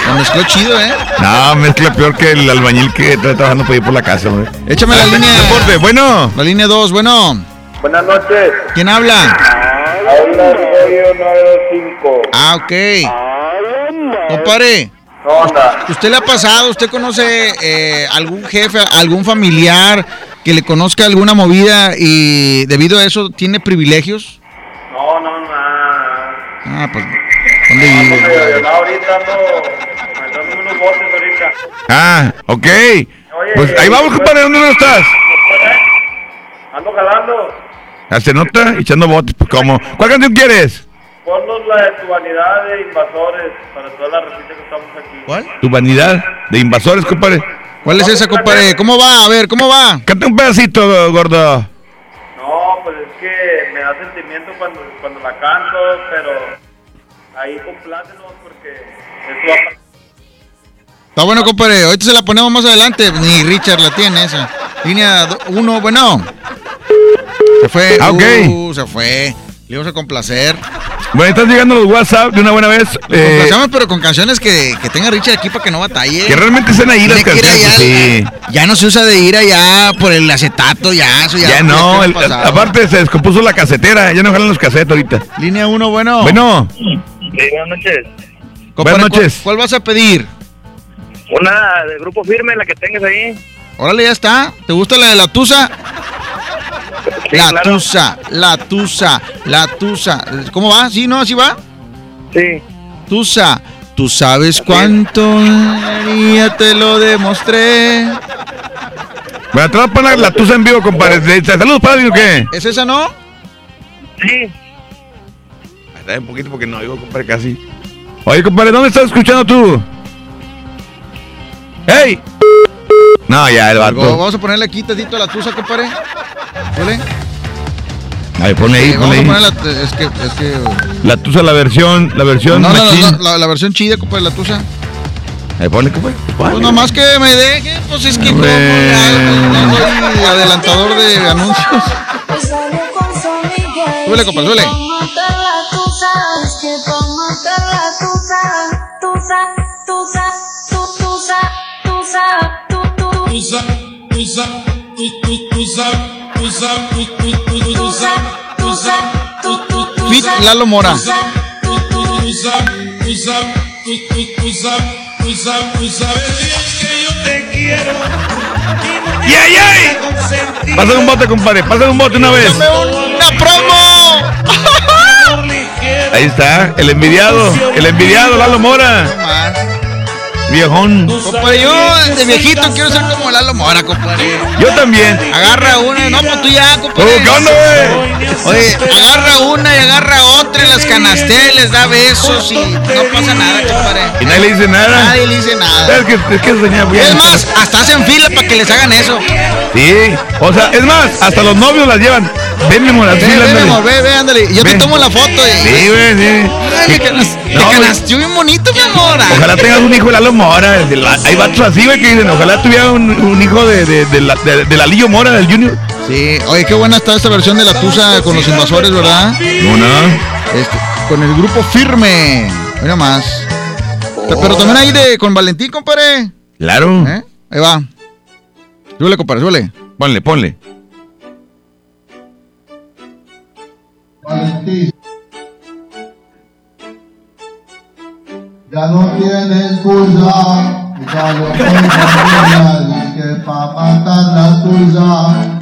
[SPEAKER 3] Lo mezcló chido, ¿eh?
[SPEAKER 2] No, mezcla peor que el albañil que está trabajando por ir por la casa, güey.
[SPEAKER 3] Échame la línea.
[SPEAKER 2] Deporte, bueno.
[SPEAKER 3] La línea 2, bueno.
[SPEAKER 26] Buenas noches.
[SPEAKER 3] ¿Quién habla?
[SPEAKER 26] Habla Rollo 925.
[SPEAKER 3] Ah, ok. Compadre.
[SPEAKER 26] onda?
[SPEAKER 3] ¿Usted le ha pasado? ¿Usted conoce eh, algún jefe, algún familiar que le conozca alguna movida y debido a eso tiene privilegios?
[SPEAKER 26] No, no, nada.
[SPEAKER 3] Ah, pues. ¿Dónde
[SPEAKER 26] Ando
[SPEAKER 3] vive?
[SPEAKER 26] medio aviolado ahorita, ando aventando unos botes ahorita.
[SPEAKER 2] Ah, ok. Pues ahí vamos, compadre, ¿dónde no estás?
[SPEAKER 26] Ando jalando.
[SPEAKER 2] Ya se nota, echando botes, pues como. ¿Cuál canción quieres?
[SPEAKER 26] Ponnos la de tu vanidad de invasores para toda la recita que estamos aquí.
[SPEAKER 3] ¿Cuál?
[SPEAKER 2] Tu vanidad de invasores, compadre.
[SPEAKER 3] ¿Cuál es esa, compadre? ¿Cómo va? A ver, ¿cómo va?
[SPEAKER 2] Canta un pedacito, gordo.
[SPEAKER 26] No, pues es que me da sentimiento cuando, cuando la canto, pero ahí complácenos porque esto va a pasar.
[SPEAKER 3] Está bueno, compadre. Ahorita se la ponemos más adelante. Ni Richard la tiene esa. Línea 1, bueno. Se fue.
[SPEAKER 2] Ah, ok.
[SPEAKER 3] Uh, se fue. Le íbamos a complacer.
[SPEAKER 2] Bueno, están llegando los WhatsApp de una buena vez. eh,
[SPEAKER 3] pero con canciones que, que tenga Richard aquí para que no batalle.
[SPEAKER 2] que realmente sean ahí las canciones.
[SPEAKER 3] allá,
[SPEAKER 2] sí.
[SPEAKER 3] Ya no se usa de ir allá por el acetato, ya, eso ya.
[SPEAKER 2] Ya no, el- aparte se descompuso la casetera, ya no jalan los casetes ahorita.
[SPEAKER 3] Línea 1, bueno.
[SPEAKER 2] Bueno,
[SPEAKER 26] buenas noches.
[SPEAKER 2] Buenas noches.
[SPEAKER 3] ¿Cuál, cuál vas a pedir?
[SPEAKER 26] Una de grupo firme, la que tengas ahí.
[SPEAKER 3] Órale, ya está. ¿Te gusta la de la Tusa? La Tusa, la Tusa, la Tusa. ¿Cómo va? ¿Sí, no? ¿Así va?
[SPEAKER 26] Sí.
[SPEAKER 3] Tusa, tú sabes cuánto ya te lo demostré.
[SPEAKER 2] bueno, te voy a poner la tusa en vivo, compadre. ¿De- ¿Saludos para o qué?
[SPEAKER 3] ¿Es esa, no?
[SPEAKER 26] Sí.
[SPEAKER 2] Está un poquito porque no oigo, compadre, casi. Oye, compadre, ¿dónde estás escuchando tú? ¡Ey! No, ya, el vato.
[SPEAKER 3] Vamos a ponerle aquí tantito a la Tusa, compadre. ¿Vale?
[SPEAKER 2] Ahí, ponle ahí,
[SPEAKER 3] a
[SPEAKER 2] ahí.
[SPEAKER 3] la, es que, es que
[SPEAKER 2] La tusa, la versión, la versión
[SPEAKER 3] no, no, no, no, la, la versión chida, compadre, la Tusa.
[SPEAKER 2] Ahí, ponle, compadre.
[SPEAKER 3] Pues nomás que me deje, pues es que como soy adelantador de anuncios. Súbele, compadre, súbele. Fit Lalo Mora.
[SPEAKER 2] ¡Yay, yay! Pásale un bote, compadre. Pásale un bote una vez.
[SPEAKER 3] ¡Una promo!
[SPEAKER 2] Ahí está, el envidiado. El envidiado, Lalo Mora. Viejón.
[SPEAKER 3] Compadre, yo de viejito quiero ser como Lalo Mora, compadre.
[SPEAKER 2] Yo también.
[SPEAKER 3] Agarra una, no, pues tú ya, compadre.
[SPEAKER 2] Oh, ¿qué onda, güey?
[SPEAKER 3] Oye, agarra una y agarra otra y las canastea y les da besos y no pasa nada, compadre.
[SPEAKER 2] Y nadie le dice nada.
[SPEAKER 3] Nadie le dice nada.
[SPEAKER 2] Es que, es que señor, güey.
[SPEAKER 3] Es más, hasta hacen fila para que les hagan eso.
[SPEAKER 2] Sí, o sea, es más, hasta los novios las llevan. Ven, mi amor, así,
[SPEAKER 3] Ve, ve, mi
[SPEAKER 2] ándale.
[SPEAKER 3] amor, ve, ve, ándale. Yo te tomo la foto. Y...
[SPEAKER 2] Sí, güey, sí.
[SPEAKER 3] Me canas- canasteó bien bonito, mi amor.
[SPEAKER 2] Ojalá tengas un hijo de Lalo Mora. de la- hay vatos así, güey, que dicen, ojalá tuviera un, un hijo de, de, de, la, de, de la Lillo Mora, del Junior.
[SPEAKER 3] Sí, oye, qué buena está esta versión de la Tusa con los invasores, ¿verdad?
[SPEAKER 2] No, no.
[SPEAKER 3] Este, con el grupo firme. Mira más. Pe- Pero también ahí de con Valentín, compadre.
[SPEAKER 2] Claro.
[SPEAKER 3] ¿Eh? Ahí va. Súbele, compadre, súbele.
[SPEAKER 2] Ponle, ponle.
[SPEAKER 28] Ya no tienes excusa, ya lo que pa' matar la tuya,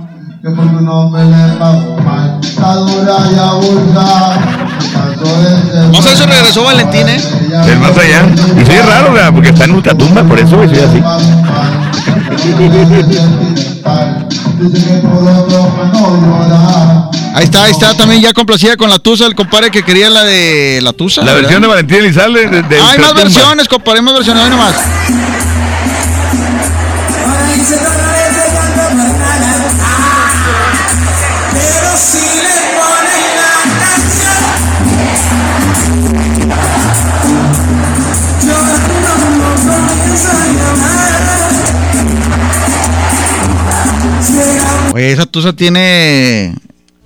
[SPEAKER 28] que por tu nombre le pago mal, está dura y abusa,
[SPEAKER 3] a ver si regresó Valentín, ¿eh?
[SPEAKER 2] Es más allá. Y sí es raro, güey, porque está en ultratumba, por eso, soy así.
[SPEAKER 28] no.
[SPEAKER 3] Ahí está, ahí está también ya complacida con la Tusa, el compadre que quería la de la Tusa.
[SPEAKER 2] La
[SPEAKER 3] ¿verdad?
[SPEAKER 2] versión de Valentín Elizalde. De, de
[SPEAKER 3] Hay más versiones, compadre, hay más versiones, hoy nomás. Oye, esa Tusa tiene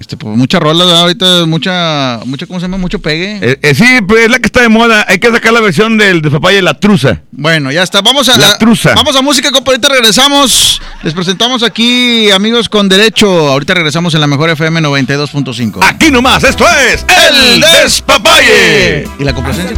[SPEAKER 3] este, pues, muchas rolas, ¿verdad? ahorita mucha, mucha, ¿cómo se llama? Mucho pegue.
[SPEAKER 2] Eh, eh, sí, pues es la que está de moda. Hay que sacar la versión del de papaya la truza.
[SPEAKER 3] Bueno, ya está. Vamos a
[SPEAKER 2] La truza.
[SPEAKER 3] Vamos a música, compadre. Ahorita regresamos. Les presentamos aquí, amigos con derecho. Ahorita regresamos en la mejor FM 92.5.
[SPEAKER 2] Aquí nomás, esto es El Despapalle.
[SPEAKER 3] Y la complacencia.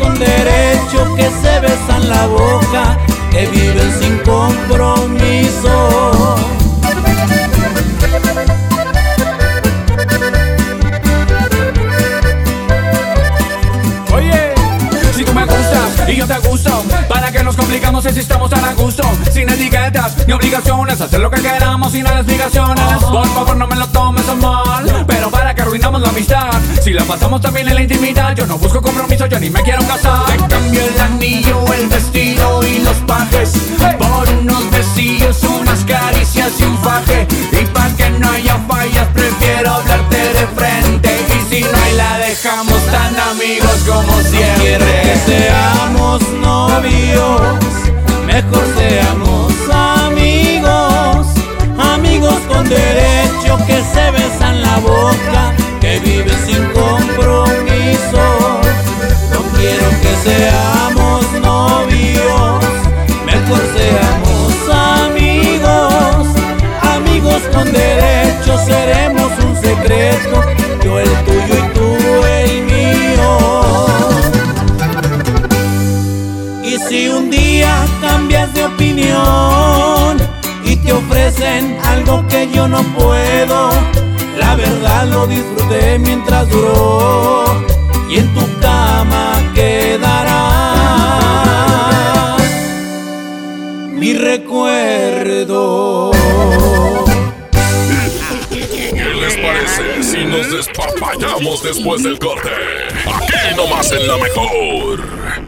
[SPEAKER 21] con derecho que se besan la boca, que viven sin compromiso.
[SPEAKER 29] Nos complicamos si estamos tan a gusto, sin etiquetas ni obligaciones, hacer lo que queramos sin explicaciones. Por favor, no me lo tomes a mal, pero para que arruinamos la amistad, si la pasamos también en la intimidad, yo no busco compromiso, yo ni me quiero casar. Te cambio el anillo, el vestido y los pajes por unos besillos, unas caricias y un faje. Y para que no haya fallas, prefiero hablarte de frente. Y si no hay, la dejamos tan amigos como siempre.
[SPEAKER 21] que seamos mejor seamos amigos, amigos con derecho que se besan la boca, que viven sin compromiso. No quiero que seamos novios, mejor seamos amigos, amigos con derecho seremos un secreto, yo el tuyo cambias de opinión y te ofrecen algo que yo no puedo, la verdad lo disfruté mientras duró y en tu cama quedará mi recuerdo.
[SPEAKER 11] ¿Qué les parece si nos despapallamos después del corte? Aquí nomás en la mejor.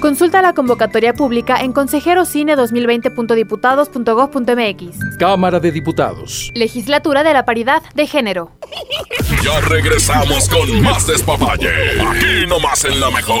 [SPEAKER 30] Consulta la convocatoria pública en consejerocine2020.diputados.gov.mx.
[SPEAKER 31] Cámara de Diputados.
[SPEAKER 30] Legislatura de la Paridad de Género.
[SPEAKER 11] Ya regresamos con más despapalle. Aquí nomás en la mejor.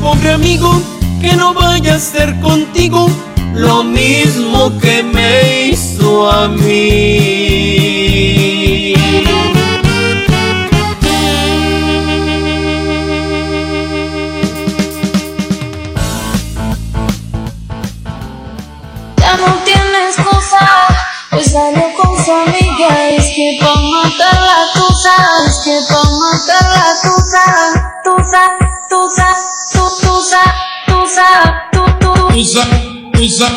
[SPEAKER 32] Pobre amigo, que no vaya a ser contigo lo mismo que me hizo a mí.
[SPEAKER 33] Ya no tiene excusa, pues salió con su amiga. Es que pa' matar la tusa, es que pa' matar la tusa, tusa, tusa, tu, tusa, tusa, tu, tu.
[SPEAKER 34] Tusa, tusa,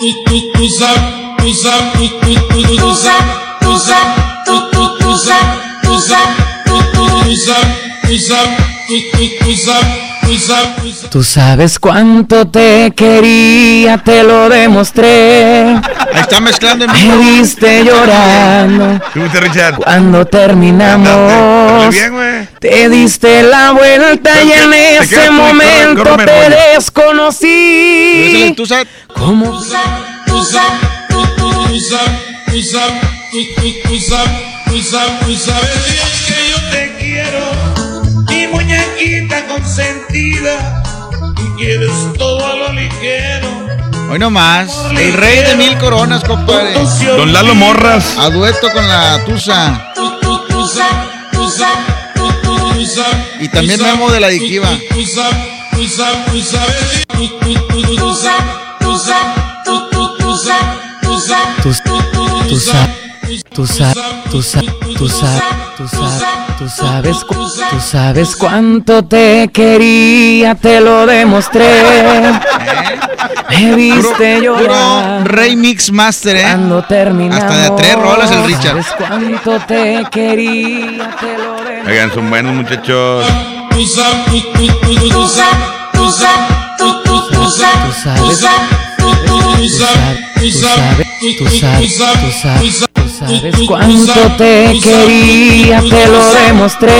[SPEAKER 34] tu, tu, tusa, tusa, tu, tu, tu, tusa, tusa, tu, tu, tusa, tusa, tu, tu, tusa, tusa, tu, tu, tusa, tusa, tusa.
[SPEAKER 35] Tú sabes cuánto te quería, te lo demostré.
[SPEAKER 3] Ahí está mezclando en
[SPEAKER 35] Me
[SPEAKER 3] vivo.
[SPEAKER 35] viste llorando
[SPEAKER 2] Richard.
[SPEAKER 35] cuando terminamos.
[SPEAKER 2] bien, güey.
[SPEAKER 35] Te diste la vuelta y en
[SPEAKER 2] te
[SPEAKER 35] ese
[SPEAKER 2] tú,
[SPEAKER 35] momento
[SPEAKER 2] corre, corre,
[SPEAKER 35] te
[SPEAKER 2] Memoria.
[SPEAKER 35] desconocí. ¿Cómo?
[SPEAKER 34] Tusa, tusa, tusa. Ves que yo te quiero, mi muñequita consentida, quieres todo a lo ligero.
[SPEAKER 3] Hoy nomás, el rey de mil coronas, compadre.
[SPEAKER 2] Don Lalo Morras.
[SPEAKER 3] A dueto con la Tusa.
[SPEAKER 34] Tu, tu, tusa, tusa, tu, tu, tusa.
[SPEAKER 3] Y también
[SPEAKER 34] tusa,
[SPEAKER 3] Memo de la Adictiva.
[SPEAKER 34] Tusa, tusa, tusa, tusa, tusa, tu, tu, tusa, tusa,
[SPEAKER 35] Tú, tú, tú, tú, tú, tú, tú sabes, cu- tú sabes cuánto te quería, te lo demostré. Me viste
[SPEAKER 3] Puro
[SPEAKER 35] llorar
[SPEAKER 3] Rey Mix Master, ¿eh?
[SPEAKER 35] cuando terminamos.
[SPEAKER 3] Hasta de tres rolas el Richard.
[SPEAKER 35] Sabes cuánto te quería, te lo demostré.
[SPEAKER 2] Oigan, son buenos muchachos.
[SPEAKER 34] tu, tusa,
[SPEAKER 35] Tú sabes,
[SPEAKER 34] tusa, tu, tu, tusa,
[SPEAKER 35] tú sabes, tú sabes, tú sabes, tú sabes cuánto te quería, te lo demostré.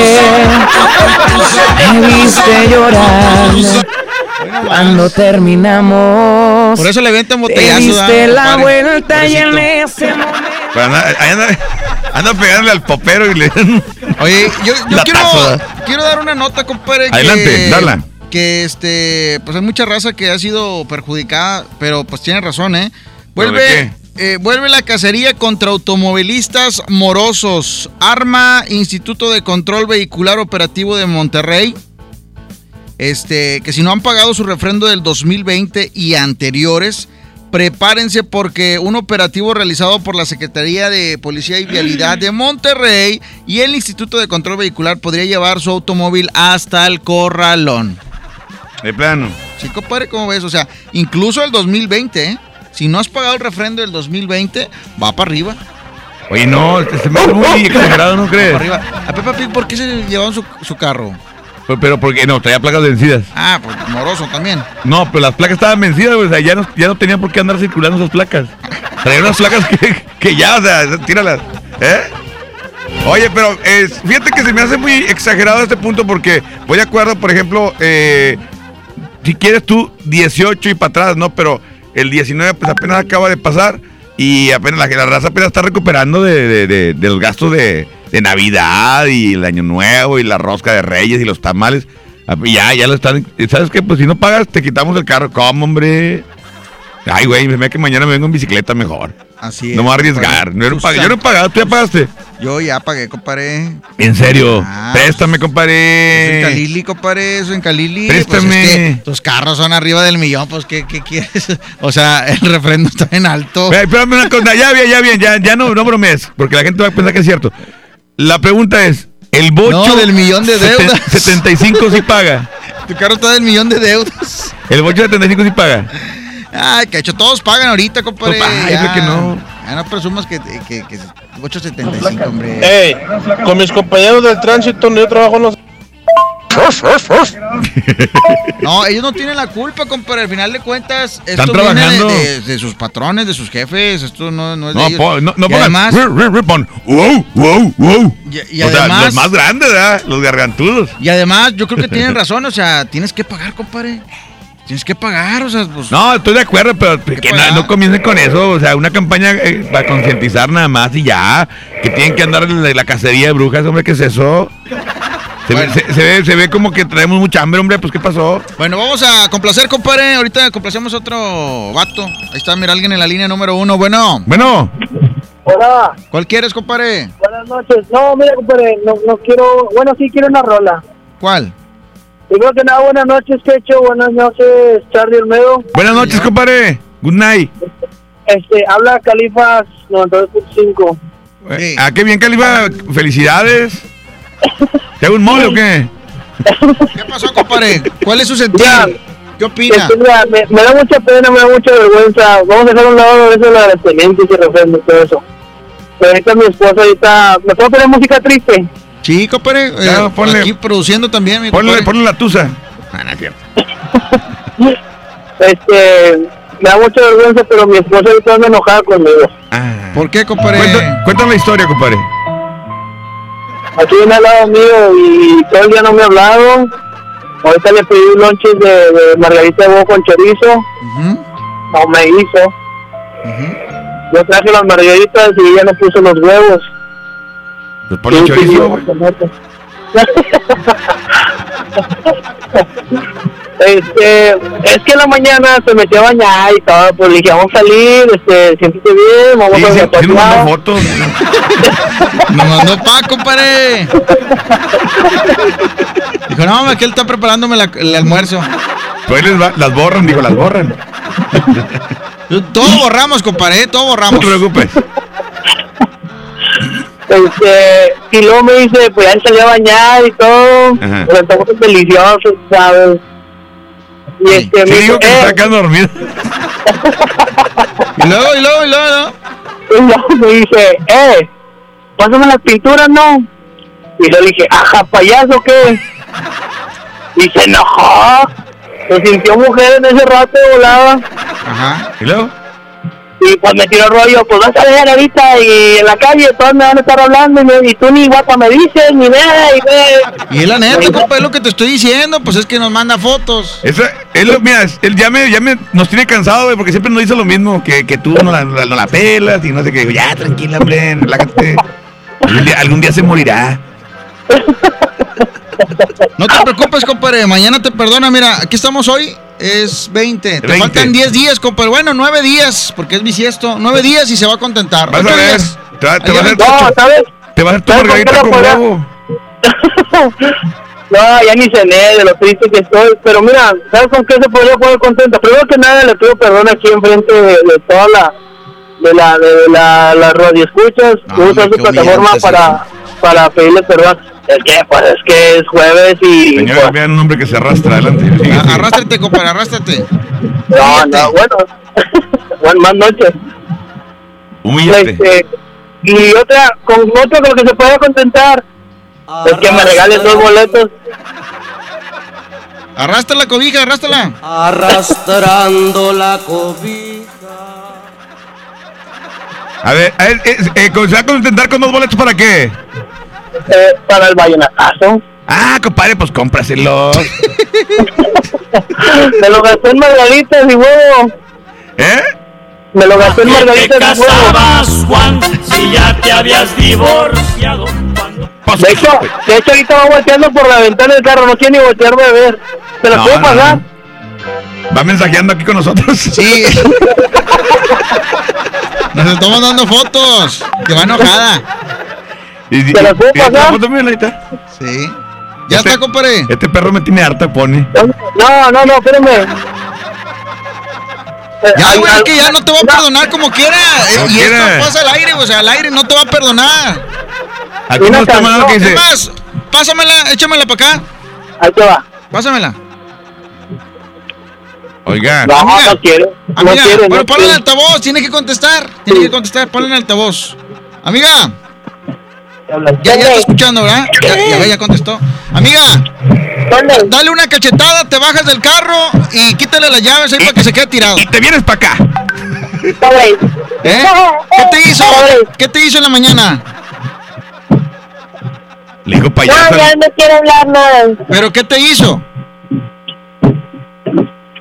[SPEAKER 35] Me viste llorando cuando terminamos.
[SPEAKER 3] Por eso le venden
[SPEAKER 35] Te
[SPEAKER 3] botellazo.
[SPEAKER 35] diste
[SPEAKER 3] ¿verdad,
[SPEAKER 35] la vuelta y en ese momento.
[SPEAKER 2] Pero anda, anda, anda pegándole al popero y le
[SPEAKER 3] Oye, yo, quiero, quiero dar una nota, compadre.
[SPEAKER 2] Adelante,
[SPEAKER 3] que,
[SPEAKER 2] dala.
[SPEAKER 3] Que este, pues hay mucha raza que ha sido perjudicada, pero pues tiene razón, ¿eh?
[SPEAKER 2] ¿Pero
[SPEAKER 3] Vuelve, eh, vuelve la cacería contra automovilistas morosos. Arma Instituto de Control Vehicular Operativo de Monterrey. Este, que si no han pagado su refrendo del 2020 y anteriores, prepárense porque un operativo realizado por la Secretaría de Policía y Vialidad de Monterrey y el Instituto de Control Vehicular podría llevar su automóvil hasta el corralón.
[SPEAKER 2] De plano.
[SPEAKER 3] Sí, compadre, ¿cómo ves? O sea, incluso el 2020, ¿eh? Si no has pagado el refrendo del 2020, va para arriba.
[SPEAKER 2] Oye, no, se me hace muy exagerado, ¿no crees?
[SPEAKER 3] Para arriba. A Peppa Pig, ¿por qué se llevaron su, su carro?
[SPEAKER 2] Pero, pero porque no, traía placas vencidas.
[SPEAKER 3] Ah, pues moroso también.
[SPEAKER 2] No, pero las placas estaban vencidas, güey, o sea, ya no, ya no tenían por qué andar circulando esas placas. Traía unas placas que, que ya, o sea, tíralas. ¿Eh? Oye, pero eh, fíjate que se me hace muy exagerado este punto porque voy de acuerdo, por ejemplo, eh, si quieres tú 18 y para atrás, ¿no? Pero el 19 pues apenas acaba de pasar y apenas la, la raza apenas está recuperando de, de- de- de los gastos de, de Navidad y el Año Nuevo y la rosca de Reyes y los tamales. Ah, Ya, ya lo están. ¿Sabes qué? Pues si no pagas, te quitamos el carro. ¿Cómo, hombre? Ay, güey, me que mañana me vengo en bicicleta mejor.
[SPEAKER 3] Así
[SPEAKER 2] No me voy a
[SPEAKER 3] es,
[SPEAKER 2] arriesgar. No, he
[SPEAKER 3] Tú
[SPEAKER 2] pag- yo no he pagado, ¿tú ya pagaste?
[SPEAKER 3] Yo ya pagué, compadre.
[SPEAKER 2] En serio.
[SPEAKER 3] Ah,
[SPEAKER 2] Préstame,
[SPEAKER 3] Eso en
[SPEAKER 2] compadre.
[SPEAKER 3] Calili, compadre, eso en Calili.
[SPEAKER 2] Préstame.
[SPEAKER 3] Pues es que tus carros son arriba del millón, pues ¿qué, qué quieres? <laughs> O sea, el refrendo está en alto.
[SPEAKER 2] Espérame una cosa, ya bien, ya bien, ya, ya no, no bromees, porque la gente va a pensar que es cierto. La pregunta es, ¿el bocho
[SPEAKER 3] No, del millón de deudas.
[SPEAKER 2] 75 sí paga? <laughs>
[SPEAKER 3] Tu carro está del millón de deudas.
[SPEAKER 2] ¿El bocho 75 sí paga?
[SPEAKER 3] Ay, que hecho, todos pagan ahorita, compadre.
[SPEAKER 2] Ay,
[SPEAKER 3] ya.
[SPEAKER 2] que no.
[SPEAKER 3] Ya no presumas que, que, que 875, hombre.
[SPEAKER 36] Ey, con mis compañeros del tránsito, yo trabajo en los. <laughs>
[SPEAKER 3] No, ellos no tienen la culpa, compadre. Al final de cuentas, esto
[SPEAKER 2] Están
[SPEAKER 3] viene de,
[SPEAKER 2] trabajando.
[SPEAKER 3] de- de sus patrones, de sus jefes. Esto no, no es de
[SPEAKER 2] No,
[SPEAKER 3] ellos.
[SPEAKER 2] po- no, no
[SPEAKER 3] y
[SPEAKER 2] pongan.
[SPEAKER 3] además,
[SPEAKER 2] pon, wow, wow, wow.
[SPEAKER 3] Y- y
[SPEAKER 2] o sea,
[SPEAKER 3] además-
[SPEAKER 2] los más grandes, ¿verdad? Los gargantudos.
[SPEAKER 3] y además, yo creo que tienen razón. O sea, tienes que pagar, compadre. Tienes que pagar, o sea, pues.
[SPEAKER 2] No, estoy de acuerdo, pero que no, no comiencen con eso. O sea, una campaña eh, para concientizar nada más y ya. Que tienen que andar en la, la cacería de brujas, hombre, ¿qué es eso? Se, ve, se- se ve, se ve como que traemos mucha hambre, hombre, pues ¿qué pasó?
[SPEAKER 3] Bueno, vamos a complacer, compadre. Ahorita complacemos a otro vato. Ahí está, mira, alguien en la línea número uno. Bueno.
[SPEAKER 2] Bueno.
[SPEAKER 37] Hola.
[SPEAKER 3] ¿Cuál quieres, compadre?
[SPEAKER 37] Buenas noches. No, mira, compadre, no, no quiero. Bueno, sí quiero una rola.
[SPEAKER 3] ¿Cuál?
[SPEAKER 37] Primero que nada, buenas noches, Quecho. Buenas noches, Charlie Olmedo.
[SPEAKER 2] Buenas noches, compadre. Good night.
[SPEAKER 37] Este, habla Califas 92.5.
[SPEAKER 2] Eh, ¿A qué bien, Califa? Felicidades. ¿Te hago un mole o qué?
[SPEAKER 3] ¿Qué pasó, compadre? ¿Cuál es su sentir? ¿Qué opina?
[SPEAKER 37] Este, mira, me, me da mucha pena, me da mucha vergüenza. Vamos a dejar a un lado eso de los agradecimientos y refrendos y todo eso. Pero ahorita mi esposa ahorita... ¿Me puedo poner música triste?
[SPEAKER 3] Sí, compadre. eh,
[SPEAKER 2] ponle-
[SPEAKER 3] aquí produciendo también, mi
[SPEAKER 2] Ponle, la tusa. Ah, no es cierto.
[SPEAKER 37] Este... Me da mucha vergüenza, pero mi esposa ahorita anda enojada conmigo.
[SPEAKER 3] ¿Por qué, compadre?
[SPEAKER 2] Cuenta- Cuéntame la historia, compadre.
[SPEAKER 37] Aquí viene al lado mío y todo el día no me ha hablado. Ahorita le pedí lonches de, de margarita de huevo con chorizo. No me hizo. Yo traje las margaritas y ella no puso los huevos.
[SPEAKER 2] Pues ponle
[SPEAKER 37] Sí,
[SPEAKER 2] chorizo,
[SPEAKER 37] sí,
[SPEAKER 2] güey.
[SPEAKER 37] Este, es que en la mañana se metió a bañar y todo, pues le dije, vamos a salir, este, siéntete bien, vamos
[SPEAKER 2] Sí,
[SPEAKER 37] a
[SPEAKER 2] sí,
[SPEAKER 37] hacer
[SPEAKER 2] sí nos mandó fotos. <laughs>
[SPEAKER 3] Nos mandó pa, compadre. Dijo, no, que él está preparándome la- el almuerzo.
[SPEAKER 2] Pues les va- las borran, digo, las borran.
[SPEAKER 3] Todo borramos, compadre, todo borramos.
[SPEAKER 2] No te preocupes.
[SPEAKER 37] Este, y luego me dice, pues ya él salió a bañar y todo,
[SPEAKER 2] Ajá.
[SPEAKER 37] pero estamos deliciosos, ¿sabes? Y este, me dijo,
[SPEAKER 2] que
[SPEAKER 37] eh,
[SPEAKER 2] está quedando dormido. <laughs>
[SPEAKER 3] Y luego, y luego, y luego, ¿no?
[SPEAKER 37] y luego me dice, eh, pásame las pinturas, ¿no? Y yo le dije, ajá, payaso, ¿qué? Y se enojó, se sintió mujer en ese rato de volada.
[SPEAKER 3] Ajá.
[SPEAKER 2] ¿Y luego?
[SPEAKER 37] Y pues me tiró rollo, pues vas a ver ahorita y en la calle todos me van a estar hablando y, me- y tú ni guapa me dices, ni nada, y ve.
[SPEAKER 3] Y es la neta, compadre, es lo que te estoy diciendo, pues es que nos manda fotos.
[SPEAKER 2] Esa, él, lo- mira, él ya me, ya me, nos tiene cansado, güey, porque siempre nos dice lo mismo, que, que tú no la, la- no la pelas y no sé qué. Digo, ya, tranquila, hombre, relájate. Algún día, algún día se morirá.
[SPEAKER 3] No te preocupes, compadre, mañana te perdona. Mira, aquí estamos hoy, es 20. Te
[SPEAKER 2] 20.
[SPEAKER 3] faltan 10 días, compadre. Bueno, 9 días, porque es bisiesto. 9 días y se va a contentar.
[SPEAKER 2] Vas a ver,
[SPEAKER 3] días.
[SPEAKER 2] te va, te
[SPEAKER 3] Allá
[SPEAKER 2] va a hacer,
[SPEAKER 37] No, ¿sabes?
[SPEAKER 2] te va a hacer tu
[SPEAKER 37] ¿Sabes por qué
[SPEAKER 2] margarita
[SPEAKER 37] no
[SPEAKER 2] con
[SPEAKER 37] podrá?
[SPEAKER 2] huevo. <laughs>
[SPEAKER 37] No, ya ni cené de lo triste que estoy. Pero mira, ¿sabes con qué se podría poner contenta? Primero que nada, le pido perdón aquí enfrente de, de toda la de la de la, la radio escuchas.
[SPEAKER 3] No,
[SPEAKER 37] usa su plataforma para, para pedirle perdón. Es que, pues, es que es jueves y.
[SPEAKER 2] Señora,
[SPEAKER 37] pues,
[SPEAKER 2] vean un hombre que se arrastra adelante.
[SPEAKER 3] Arrástrate, compadre, arrástrate.
[SPEAKER 37] no, no, bueno. <laughs> Buenas más noches.
[SPEAKER 2] Humíllate.
[SPEAKER 37] Este, y otra, con otro con lo que se puede contentar es que me regalen dos boletos.
[SPEAKER 3] Arrastra la cobija, arrástrala.
[SPEAKER 21] Arrastrando la cobija.
[SPEAKER 2] A ver, a ver, eh, eh, ¿se va a contentar con dos boletos para qué?
[SPEAKER 37] Eh, para el vallenatazo.
[SPEAKER 2] Ah, compadre, pues cómpraselos. <laughs>
[SPEAKER 37] Me lo gasté en margaritas y huevo.
[SPEAKER 2] ¿Eh?
[SPEAKER 37] Me lo gasté en
[SPEAKER 38] ¿Por qué te
[SPEAKER 37] margaritas y huevo.
[SPEAKER 38] casabas, Juan, si ya te habías divorciado?
[SPEAKER 37] De hecho, de hecho ahorita va volteando por la ventana del carro, no quiere ni voltearme a ver. ¿Se la
[SPEAKER 2] No,
[SPEAKER 37] puedo
[SPEAKER 2] no,
[SPEAKER 37] pasar?
[SPEAKER 2] Va mensajeando aquí con nosotros.
[SPEAKER 3] Sí. <laughs> Nos estamos dando fotos. Que va enojada.
[SPEAKER 2] Y, y-
[SPEAKER 37] ¿Se la puedo pasar?
[SPEAKER 2] foto, mira, ahí está.
[SPEAKER 3] Sí. Ya
[SPEAKER 2] Este-
[SPEAKER 3] está, compadre.
[SPEAKER 2] Este perro me tiene harta, pone.
[SPEAKER 37] No, no, no, espérame.
[SPEAKER 3] Ya, güey, es que ya no te va a perdonar como quiera. Eh,
[SPEAKER 2] Como
[SPEAKER 3] y
[SPEAKER 2] quiera.
[SPEAKER 3] esto pasa al aire, o sea, al aire no te va a perdonar.
[SPEAKER 2] Aquí nos está mandando que dice.
[SPEAKER 3] más, pásamela, échamela para acá.
[SPEAKER 37] Ahí te va.
[SPEAKER 3] Pásamela.
[SPEAKER 2] Oiga.
[SPEAKER 37] No,
[SPEAKER 3] Amiga.
[SPEAKER 37] no quiere. No
[SPEAKER 3] Amiga,
[SPEAKER 37] quiere.
[SPEAKER 3] bueno,
[SPEAKER 37] no
[SPEAKER 3] ponle en altavoz, tiene que contestar. Tiene que contestar, ponle en altavoz. Amiga, ya, ya está escuchando, ¿verdad? Ya, ya, ya contestó. Amiga, dale una cachetada, te bajas del carro y quítale las llaves ahí para que se quede tirado.
[SPEAKER 2] Y te vienes para acá.
[SPEAKER 3] ¿Eh? ¿Qué te hizo? ¿Qué te hizo en la mañana?
[SPEAKER 2] Le digo
[SPEAKER 37] No,
[SPEAKER 2] payaso.
[SPEAKER 37] ya no quiero hablar nada.
[SPEAKER 3] ¿Pero qué te hizo?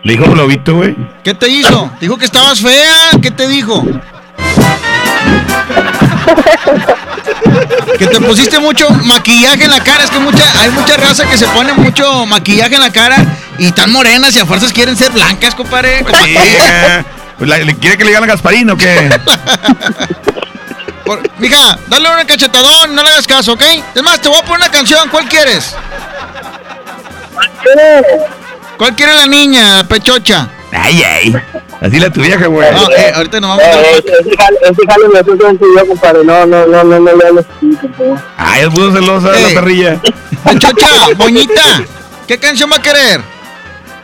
[SPEAKER 2] Le dijo globito, güey.
[SPEAKER 3] ¿Qué te hizo? ¿Dijo que estabas fea? ¿Qué te dijo? Que te pusiste mucho maquillaje en la cara. Es que mucha, hay mucha raza que se pone mucho maquillaje en la cara y tan morenas y a fuerzas quieren ser blancas, compadre.
[SPEAKER 2] Sí, eh, pues la- ¿Le quiere que le digan a Gasparín o qué? <laughs>
[SPEAKER 3] Por- mija, dale un cachetadón, no le hagas caso, ¿ok? Es más, te voy a poner una canción. ¿Cuál quieres? ¿Cuál quiere la niña, pechocha?
[SPEAKER 2] Ay, ay. Así la tu vieja, güey.
[SPEAKER 3] No, eh, ahorita nos vamos a
[SPEAKER 37] Eh, ese jale- me puso en vida, compadre. No, no, no, no, no le.
[SPEAKER 2] Ay, es pudo celosa
[SPEAKER 3] Eh.
[SPEAKER 2] la perrilla.
[SPEAKER 3] Pechocha, boñita, ¿qué canción va a querer?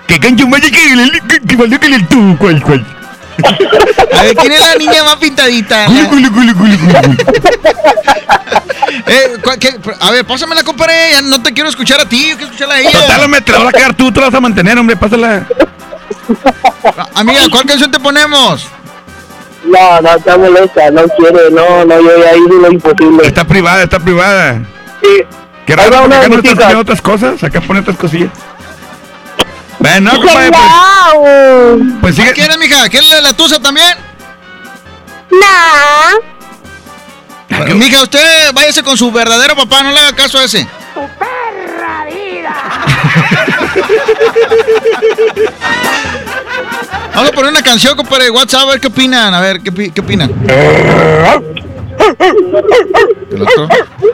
[SPEAKER 2] Que cancho vaya que le que, valió que le tú, cuál, cuál.
[SPEAKER 3] A ver, ¿quién es la niña más pintadita?
[SPEAKER 2] Culi, culi, culi.
[SPEAKER 3] Eh, ¿cuál- qué? A ver, pásamela, compadre. Ya no te quiero escuchar a ti, yo quiero escucharla a ella.
[SPEAKER 2] Total, hombre, te la vas a quedar tú, te la vas a mantener, hombre, pásala.
[SPEAKER 3] Amiga, ¿cuál canción te ponemos?
[SPEAKER 37] No, no, está molesta, no quiere, no, no, yo ya hice lo imposible.
[SPEAKER 2] Está privada, está privada.
[SPEAKER 37] Sí.
[SPEAKER 2] Qué raro, porque acá no estás haciendo otras cosas, acá pone otras cosillas. Bueno, compadre, pues, pues sigue.
[SPEAKER 3] ¿Quién es, mija? ¿Quién es la, la tusa también?
[SPEAKER 37] No.
[SPEAKER 3] Mija, usted váyase con su verdadero papá, no le haga caso a ese. Vamos a poner una canción, compadre, WhatsApp, a ver qué opinan, a ver, ¿qué, qué opinan? ¿El otro?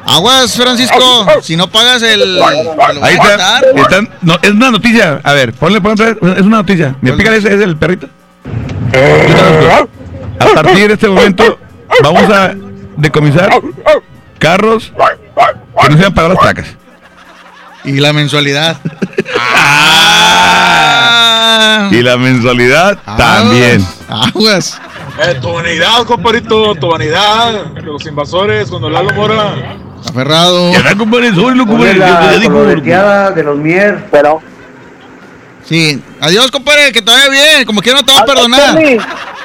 [SPEAKER 3] Aguas, Francisco, si no pagas el...
[SPEAKER 2] Ahí está. no, es una noticia. A ver, ponle, ponle. Es una noticia. Mira, pícale ese, es el perrito. A partir de este momento, vamos a decomisar carros que no sean pagar las placas.
[SPEAKER 3] Y la mensualidad.
[SPEAKER 2] Y la mensualidad también.
[SPEAKER 3] Aguas.
[SPEAKER 39] Eh, tu vanidad, compadrito, tu vanidad. Los invasores, cuando Lalo Mora.
[SPEAKER 3] Aferrado.
[SPEAKER 2] Ya, compadre, súbelo, compadre.
[SPEAKER 39] La
[SPEAKER 2] Ya te digo,
[SPEAKER 37] de los mier, pero...
[SPEAKER 3] Sí. Adiós, compadre, que te vaya bien. Como quiera no te va a perdonar.
[SPEAKER 37] Charlie,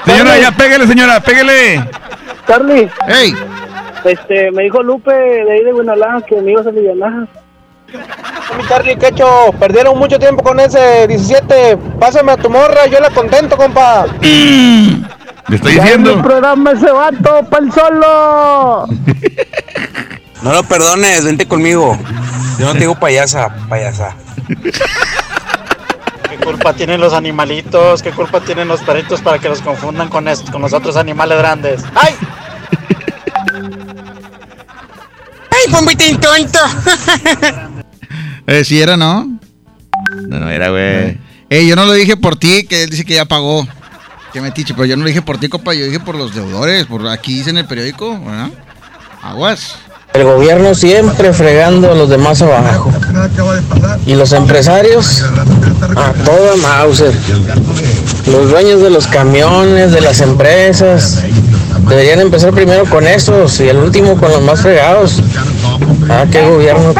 [SPEAKER 2] Señora, ya pégale, señora, pégale.
[SPEAKER 37] Charlie,
[SPEAKER 3] Ey,
[SPEAKER 37] este, me dijo Lupe de ahí de Buenalá que me ibas a aliviar.
[SPEAKER 36] Mi Charlie Quecho, perdieron mucho tiempo con ese 17. Pásame a tu morra, yo la contento, compa.
[SPEAKER 2] Le estoy diciendo.
[SPEAKER 37] programa ese vato, pa'l solo.
[SPEAKER 40] No lo perdones, vente conmigo. Yo no te digo payasa, payasa.
[SPEAKER 36] ¿Qué culpa tienen los animalitos? ¿Qué culpa tienen los perritos para que los confundan con, est- con los otros animales grandes? ¡Ay!
[SPEAKER 40] ¡Ay, pompitín tonto!
[SPEAKER 3] Eh, sí era, ¿no?
[SPEAKER 2] No, no era, güey.
[SPEAKER 3] Ey, yo no lo dije por ti, que él dice que ya pagó. Que metiche, pero yo no lo dije por ti, compa. Yo dije por los deudores. Por aquí dice en el periódico, ¿verdad? Aguas.
[SPEAKER 40] El gobierno siempre fregando a los demás abajo. Y los empresarios a toda Mauser. Los dueños de los camiones, de las empresas, deberían empezar primero con esos y el último con los más fregados. Ah, qué gobierno.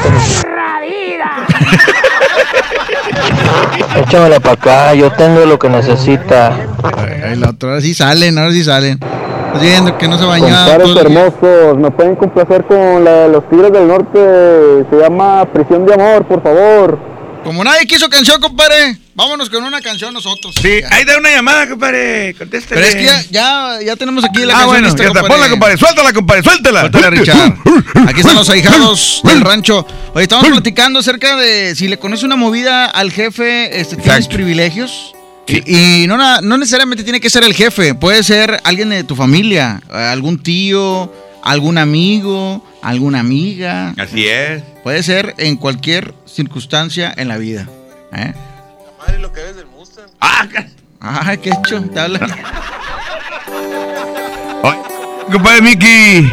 [SPEAKER 40] <laughs> échamela para acá, yo tengo lo que necesita.
[SPEAKER 3] Ay, la otra, ahora sí salen, ahora sí salen. Viendo que no se bañaba.
[SPEAKER 37] Compadres
[SPEAKER 3] todo el día.
[SPEAKER 37] hermosos, me pueden complacer con la de los Tigres del Norte, se llama Prisión de Amor, por favor.
[SPEAKER 3] Como nadie quiso canción, compadre, vámonos con una canción nosotros.
[SPEAKER 2] Sí, ahí da una llamada, compadre. Contéstale.
[SPEAKER 3] Pero es que ya, ya, ya tenemos aquí la
[SPEAKER 2] Ah,
[SPEAKER 3] canción
[SPEAKER 2] bueno,
[SPEAKER 3] lista,
[SPEAKER 2] ya está. Ponla, compadre. Suéltala, compadre. Suéltala.
[SPEAKER 3] Suéltala, Richard. Aquí están los ahijados del rancho. Oye, estamos platicando acerca de si le conoces una movida al jefe, este, tienes
[SPEAKER 2] Exacto.
[SPEAKER 3] privilegios. Y, y no, no necesariamente tiene que ser el jefe, puede ser alguien de tu familia, eh, algún tío, algún amigo, alguna amiga.
[SPEAKER 2] Así es.
[SPEAKER 3] Puede ser en cualquier circunstancia en la vida. ¿eh?
[SPEAKER 2] Ah,
[SPEAKER 3] Ay, qué hecho, te habla. <laughs>
[SPEAKER 2] Oye, compadre Miki,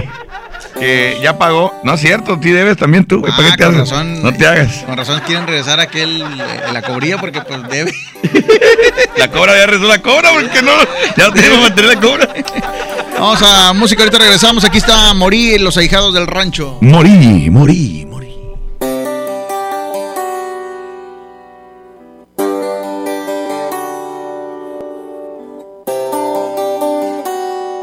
[SPEAKER 2] que ya pagó. No es cierto, tú debes también tú, güey. ¿Para
[SPEAKER 3] Ah,
[SPEAKER 2] qué te
[SPEAKER 3] con
[SPEAKER 2] haces?
[SPEAKER 3] razón.
[SPEAKER 2] No te hagas.
[SPEAKER 3] Con razón quieren regresar a aquel, eh, la cobría porque pues debe. <laughs>
[SPEAKER 2] La cobra ya rezó la cobra, porque no. Ya no tenemos mantener la cobra.
[SPEAKER 3] Vamos a música, ahorita regresamos. Aquí está Morí, los ahijados del rancho.
[SPEAKER 2] Morí, morí,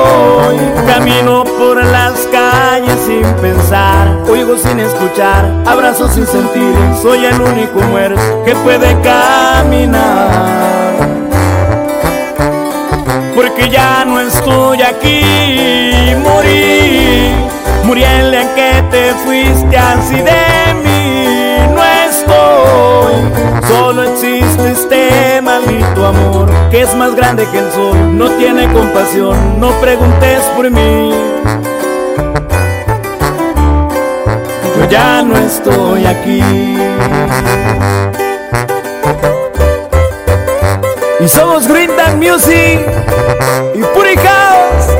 [SPEAKER 41] estoy, camino por las calles sin pensar, oigo sin escuchar, abrazo sin sentir, soy el único muerto que puede caminar, porque ya no estoy aquí, morí, morí en que te fuiste así de mí, solo existe este maldito amor que es más grande que el sol, no tiene compasión, no preguntes por mí. Yo ya no estoy aquí. Y somos Green Music y Puri House.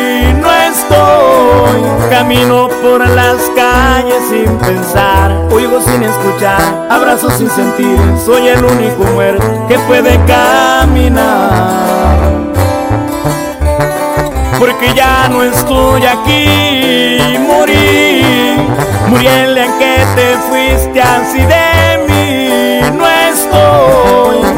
[SPEAKER 41] camino por las calles sin pensar, oigo sin escuchar, abrazo sin sentir, soy el único muerto que puede caminar. Porque ya no estoy aquí, morí, morí el en que te fuiste así de mí, no estoy,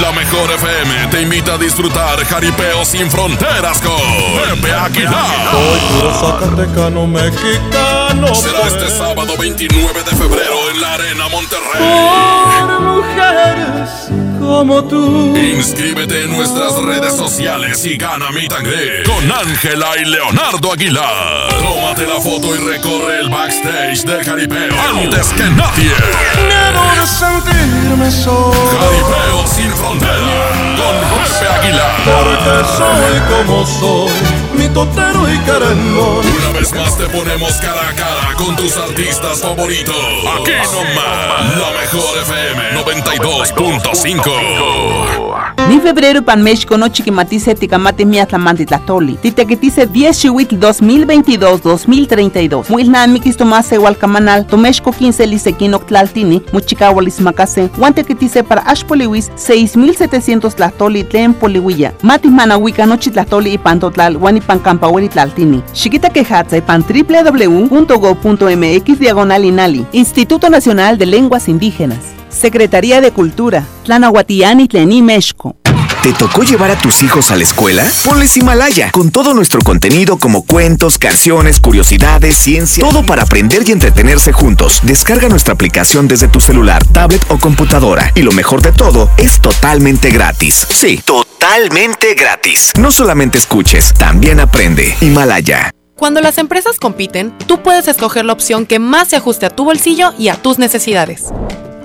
[SPEAKER 11] La mejor FM te invita a disfrutar Jaripeo sin fronteras con Pepe Aguilar.
[SPEAKER 42] puro zacatecano mexicano.
[SPEAKER 11] Será este sábado 29 de febrero en la Arena Monterrey.
[SPEAKER 42] Por mujeres como tú.
[SPEAKER 11] Inscríbete en nuestras redes sociales y gana mi tangre con Ángela y Leonardo Aguilar. Tómate la foto y recorre el backstage del Jaripeo antes que nadie.
[SPEAKER 42] Debo de sentirme solo.
[SPEAKER 11] Jaripeo sin frontera con Pepe Aguilar.
[SPEAKER 42] Porque soy como soy, mi totero y querendón.
[SPEAKER 11] Una vez más te ponemos cara a cara con tus artistas favoritos. Aquí nomás, la mejor FM 92.5.
[SPEAKER 22] Ni febrero pan México no chiquimatice ticamate miatlamante tlatoli. Titequitice 10 chihuitl 2022-2032. Muilnamikis tomase hualcamanal, Tomexco 15 lisequino tlaltini, muchicahualis macase. Guantequitice para Ashpoliwis 6700 tlatoli tlen polihuilla. Mati manahuica nochi tlatoli y pantotlal, guanipan campahueli tlaltini. Chiquita quejatza y pan www.go.mx diagonal inali. Instituto Nacional de Lenguas Indígenas. Secretaría de Cultura. Tlanahuatiani Tlení Mexco.
[SPEAKER 1] ¿Te tocó llevar a tus hijos a la escuela? Ponles Himalaya, con todo nuestro contenido como cuentos, canciones, curiosidades, ciencia, todo para aprender y entretenerse juntos. Descarga nuestra aplicación desde tu celular, tablet o computadora. Y lo mejor de todo, es totalmente gratis. Sí, totalmente gratis. No solamente escuches, también aprende. Himalaya.
[SPEAKER 37] Cuando las empresas compiten, tú puedes escoger la opción que más se ajuste a tu bolsillo y a tus necesidades.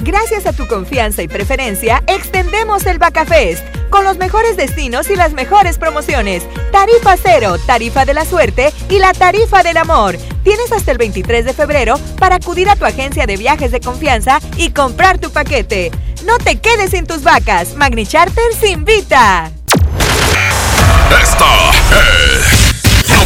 [SPEAKER 18] Gracias a tu confianza y preferencia, extendemos el Bacafest con los mejores destinos y las mejores promociones. Tarifa cero, tarifa de la suerte y la tarifa del amor. Tienes hasta el 23 de febrero para acudir a tu agencia de viajes de confianza y comprar tu paquete. No te quedes sin tus vacas. Magni Charter se invita.
[SPEAKER 11] Esta es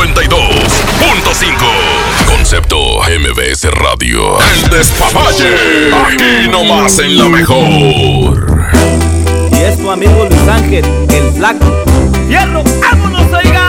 [SPEAKER 11] 92.5. Concepto MBS Radio. El despapalle. Aquí nomás en la mejor.
[SPEAKER 43] Y es tu amigo Luis Ángel, el flaco. ¡Fierro! ¡Vámonos, oiga!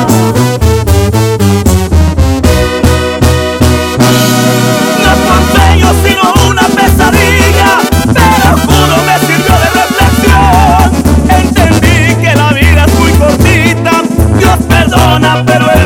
[SPEAKER 44] Pesadilla, pero juro me sirvió de reflexión. Entendí que la vida es muy cortita, Dios perdona, pero el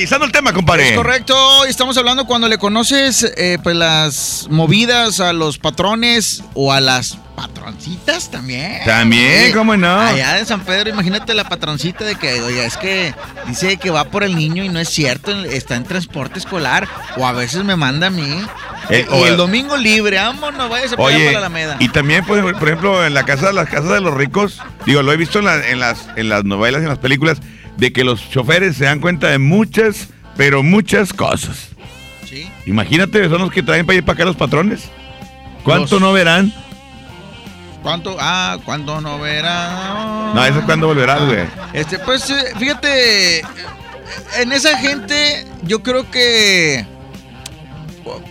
[SPEAKER 2] despapayizando el tema, compadre.
[SPEAKER 3] Es correcto, y estamos hablando cuando le conoces eh, pues las movidas a los patrones o a las patroncitas también.
[SPEAKER 2] También,
[SPEAKER 3] Sí.
[SPEAKER 2] ¿cómo no?
[SPEAKER 3] Allá de San Pedro, imagínate la patroncita de que, oiga, es que dice que va por el niño y no es cierto, está en transporte escolar, o a veces me manda a mí.
[SPEAKER 2] Eh,
[SPEAKER 3] y
[SPEAKER 2] o-
[SPEAKER 3] el domingo libre, vámonos, para allá
[SPEAKER 2] Oye,
[SPEAKER 3] para la Alameda.
[SPEAKER 2] y también, por, por ejemplo, en la casa, las casas de los ricos, digo, lo he visto en, la- en las, en las novelas y en las películas, de que los choferes se dan cuenta de muchas, pero muchas cosas.
[SPEAKER 3] Sí.
[SPEAKER 2] Imagínate, son los que traen para ir para acá los patrones. ¿Cuánto
[SPEAKER 3] Los-
[SPEAKER 2] no verán?
[SPEAKER 3] ¿Cuánto? Ah, ¿cuánto no verá?
[SPEAKER 2] No, eso es cuando volverás, güey.
[SPEAKER 3] Este, pues, eh, fíjate, en esa gente yo creo que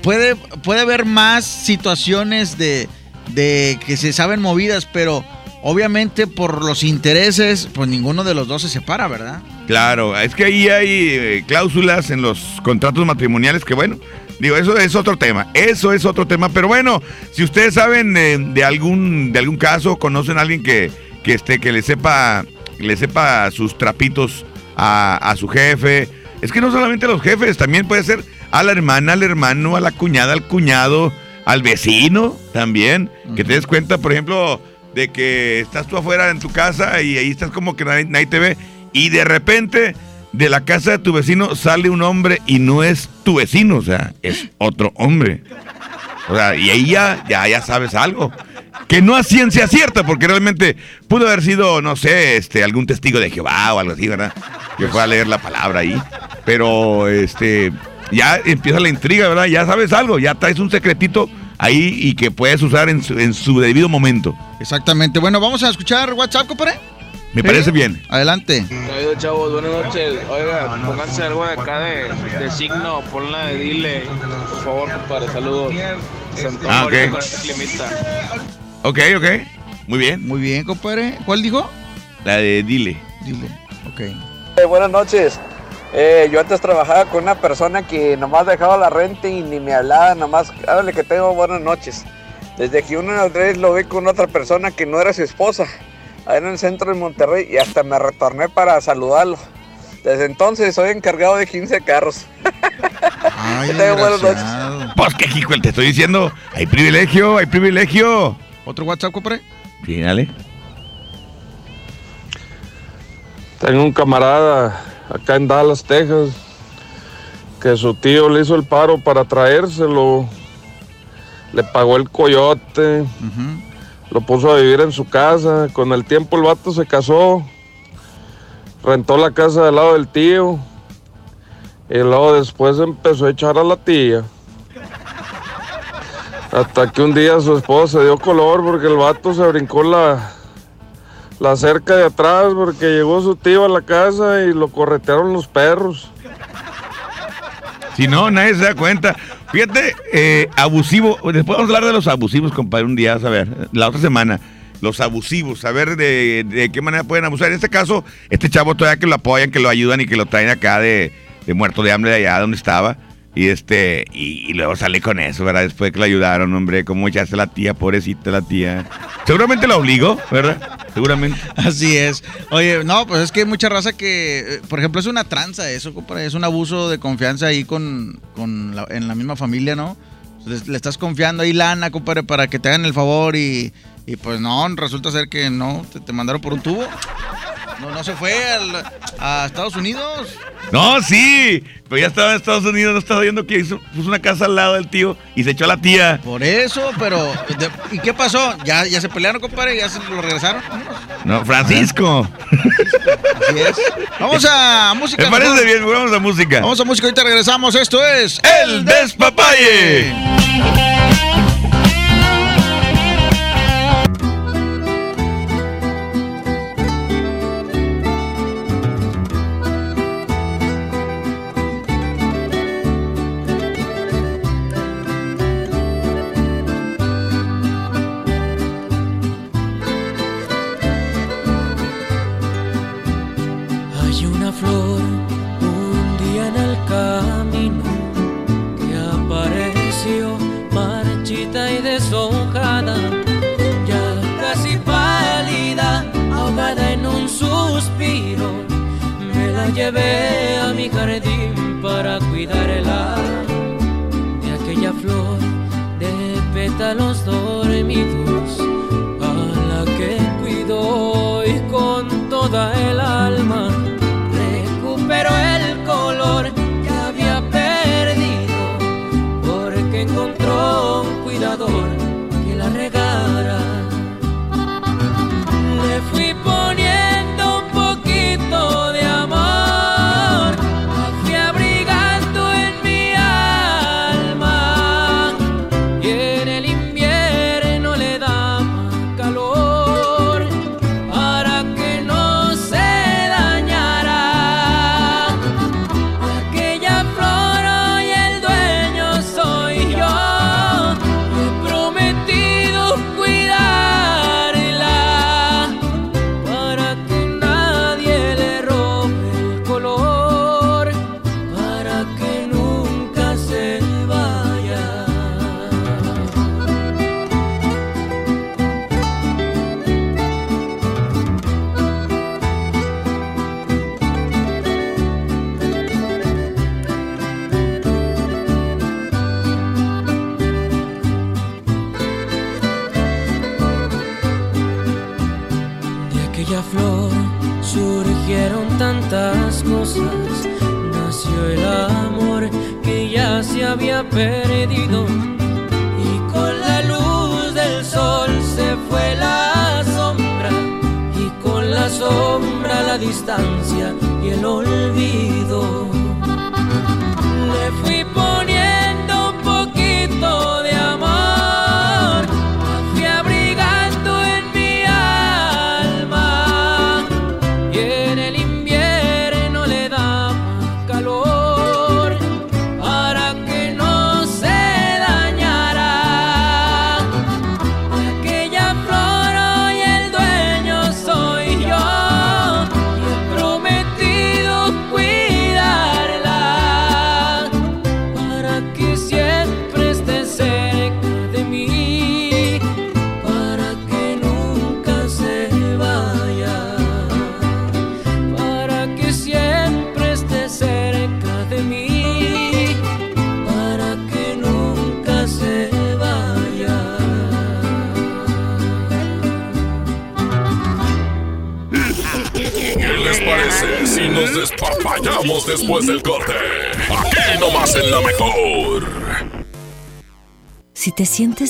[SPEAKER 3] puede, puede haber más situaciones de, de que se saben movidas, pero obviamente por los intereses, pues ninguno de los dos se separa, ¿verdad?
[SPEAKER 2] Claro, es que ahí hay eh, cláusulas en los contratos matrimoniales que, bueno, digo, eso es otro tema, eso es otro tema, pero bueno, si ustedes saben eh, de algún de algún caso, conocen a alguien que, que, este, que le sepa le sepa sus trapitos a, a su jefe, es que no solamente a los jefes, también puede ser a la hermana, al hermano, a la cuñada, al cuñado, al vecino también, que te des cuenta, por ejemplo, de que estás tú afuera en tu casa y ahí estás como que nadie, te ve y de repente de la casa de tu vecino sale un hombre y no es tu vecino, o sea, es otro hombre. O sea, y ahí ya, ya, ya sabes algo. Que no a ciencia cierta, porque realmente pudo haber sido, no sé, este, algún testigo de Jehová o algo así, ¿verdad? Que fue a leer la palabra ahí. Pero, este, ya empieza la intriga, ¿verdad? Ya sabes algo, ya traes un secretito ahí y que puedes usar en su, en su debido momento.
[SPEAKER 3] Exactamente. Bueno, vamos a escuchar WhatsApp, compadre.
[SPEAKER 20] Me parece bien.
[SPEAKER 3] Adelante.
[SPEAKER 2] Oiga, chavos, buenas noches. Oiga, pónganse algo de acá de, de signo, ponla de dile, por favor, compadre, saludos. Se antoja
[SPEAKER 20] Ah, ok.
[SPEAKER 2] ahorita con este.
[SPEAKER 20] Ok, ok. Muy bien.
[SPEAKER 3] Muy bien, compadre. ¿Cuál dijo?
[SPEAKER 20] La de Dile.
[SPEAKER 3] Dile. Ok.
[SPEAKER 45] Eh, buenas noches. Eh, yo antes trabajaba con una persona que nomás dejaba la renta y ni me hablaba, nomás, háblale que tengo buenas noches. Desde que una vez lo vi con otra persona que no era su esposa, ahí en el centro de Monterrey, y hasta me retorné para saludarlo. Desde entonces soy encargado de 15 carros.
[SPEAKER 3] Ay, <laughs>
[SPEAKER 45] Que buenas noches.
[SPEAKER 20] Pues qué hijo, te estoy diciendo. Hay privilegio, hay privilegio.
[SPEAKER 3] ¿Otro WhatsApp, compadre?
[SPEAKER 20] Sí, dale.
[SPEAKER 2] Tengo un camarada acá en Dallas, Texas, que su tío le hizo el paro para traérselo. Le pagó el coyote, lo puso a vivir en su casa. Con el tiempo el vato se casó, rentó la casa del lado del tío y luego después empezó a echar a la tía. Hasta que un día su esposa se dio color porque el vato se brincó la, la cerca de atrás porque llegó su tío a la casa y lo corretearon los perros.
[SPEAKER 20] Si no, nadie se da cuenta. Fíjate, eh, abusivo. Después vamos a hablar de los abusivos, compadre, un día, a ver, la otra semana. Los abusivos, a ver de, de qué manera pueden abusar. En este caso, este chavo todavía que lo apoyan, que lo ayudan y que lo traen acá de, de muerto de hambre de allá donde estaba. Y este, y, y luego sale con eso, ¿verdad? Después de que lo ayudaron, hombre, cómo echaste la tía, pobrecita la tía. Seguramente la obligó, ¿verdad? Seguramente. <laughs>
[SPEAKER 3] Así es. Oye, no, pues es que hay mucha raza que, eh, por ejemplo, es una tranza eso, compadre. Es un abuso de confianza ahí con, con la- en la misma familia, ¿no? Le, le estás confiando ahí lana, compadre, para que te hagan el favor y, y pues no, resulta ser que no, te, te mandaron por un tubo. No, no se fue al- a Estados Unidos.
[SPEAKER 20] No, sí, pero ya estaba en Estados Unidos, no estaba viendo que hizo, puso una casa al lado del tío y se echó a la tía.
[SPEAKER 3] Por eso, pero... de- ¿Y qué pasó? ¿Ya, ya se pelearon, compadre? ¿Ya se lo regresaron?
[SPEAKER 20] No, Francisco.
[SPEAKER 3] Así es. Vamos a música.
[SPEAKER 20] Me parece bien, vamos a música.
[SPEAKER 3] Vamos a música, ahorita regresamos. Esto es
[SPEAKER 20] El Despapalle.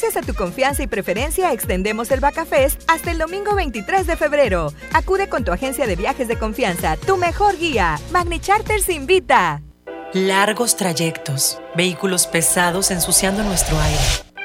[SPEAKER 18] Gracias a tu confianza y preferencia, extendemos el Bacafest hasta el domingo 23 de febrero. Acude con tu agencia de viajes de confianza, tu mejor guía. Magni Charters invita.
[SPEAKER 46] Largos trayectos, vehículos pesados ensuciando nuestro aire.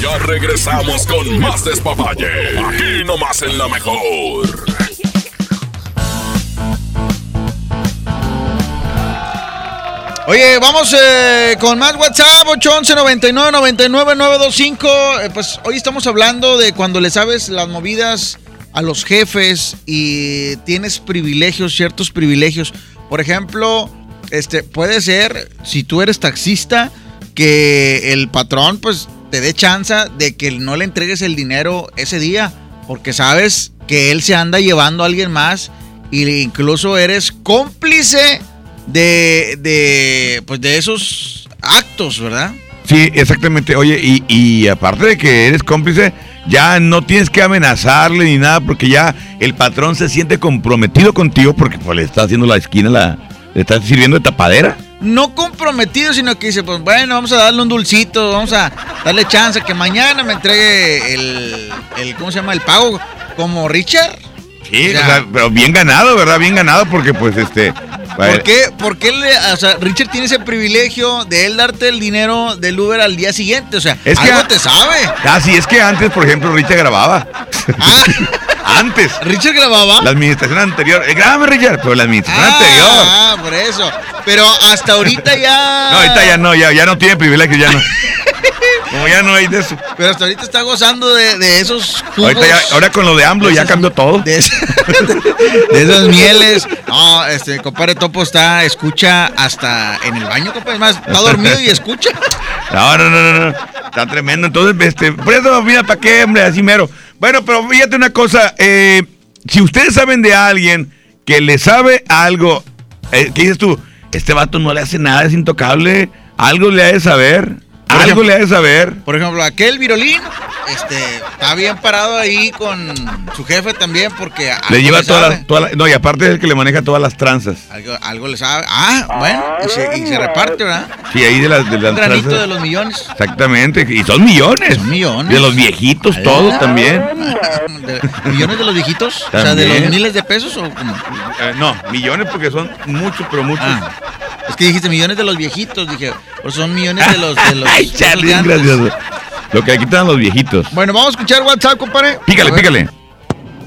[SPEAKER 11] Ya regresamos con más despapalle. Aquí nomás en la mejor.
[SPEAKER 3] Oye, vamos eh, con más WhatsApp, 811 99 99 925. Eh, pues hoy estamos hablando de cuando le sabes las movidas a los jefes y tienes privilegios, ciertos privilegios. Por ejemplo, este puede ser, si tú eres taxista, que el patrón pues te dé chance de que no le entregues el dinero ese día, porque sabes que él se anda llevando a alguien más y incluso eres cómplice de, de, pues de esos actos, ¿verdad?
[SPEAKER 2] Sí, exactamente. Oye, y, y aparte de que eres cómplice, ya no tienes que amenazarle ni nada, porque ya el patrón se siente comprometido contigo porque pues, le está haciendo la esquina, la, le está sirviendo de tapadera.
[SPEAKER 3] No comprometido, sino que dice, pues bueno, vamos a darle un dulcito, vamos a darle chance que mañana me entregue el, el ¿cómo se llama? El pago como Richard.
[SPEAKER 2] Sí,
[SPEAKER 3] O sea-
[SPEAKER 2] o sea, pero bien ganado, ¿verdad? Bien ganado porque pues este...
[SPEAKER 3] ¿Por qué? ¿Por qué le- o sea, Richard tiene ese privilegio de él darte el dinero del Uber al día siguiente? O sea,
[SPEAKER 2] Es que
[SPEAKER 3] algo
[SPEAKER 2] a-
[SPEAKER 3] te sabe.
[SPEAKER 2] Ah, sí, es que antes, por ejemplo, Richard grababa. <laughs> antes.
[SPEAKER 3] ¿Richard grababa?
[SPEAKER 2] La administración anterior. Eh, grábame, Richard, pero la administración anterior.
[SPEAKER 3] Ah, por eso. Pero hasta ahorita ya.
[SPEAKER 2] No, ahorita ya no, ya, ya no tiene privilegio, ya no. Como ya no hay de eso.
[SPEAKER 3] Pero hasta ahorita está gozando de, de esos jugos.
[SPEAKER 2] Ahorita ya, ahora con lo de AMLO ya cambió todo.
[SPEAKER 3] De, es- <laughs> de esas mieles. No, este, compadre Topo está, escucha hasta en el baño, compadre. Es más, está dormido y escucha. <laughs>
[SPEAKER 2] No, no, no, no, no. Está tremendo. Entonces, este, por eso, mira, ¿para qué, hombre? Así mero. Bueno, pero fíjate una cosa. eh, si ustedes saben de alguien que le sabe algo, eh, ¿qué dices tú? Este vato no le hace nada, es intocable. Algo le ha de saber. Algo
[SPEAKER 3] ejemplo-
[SPEAKER 2] le ha de saber.
[SPEAKER 3] Por ejemplo, aquel virolín, este, está bien parado ahí con su jefe también porque
[SPEAKER 2] Le lleva las, todas las- No, y aparte es el que le maneja todas las tranzas.
[SPEAKER 3] Algo, algo le sabe. Ah, bueno, y se, y se reparte, ¿verdad?
[SPEAKER 2] Sí, ahí de las, de las
[SPEAKER 3] Un granito
[SPEAKER 2] tranzas.
[SPEAKER 3] de los millones.
[SPEAKER 2] Exactamente. Y son millones.
[SPEAKER 3] Son millones.
[SPEAKER 2] De los viejitos, todos también.
[SPEAKER 3] De- ¿Millones de los viejitos? O sea, de los miles de pesos o cómo?
[SPEAKER 2] Eh, no, millones porque son muchos, pero muchos.
[SPEAKER 3] Ah, es que dijiste millones de los viejitos, dije, pues son millones de los de los. <laughs>
[SPEAKER 2] Ay, Charlie, gracioso. Lo que le quitan los viejitos.
[SPEAKER 3] Bueno, vamos a escuchar WhatsApp, compadre.
[SPEAKER 2] Pícale, pícale.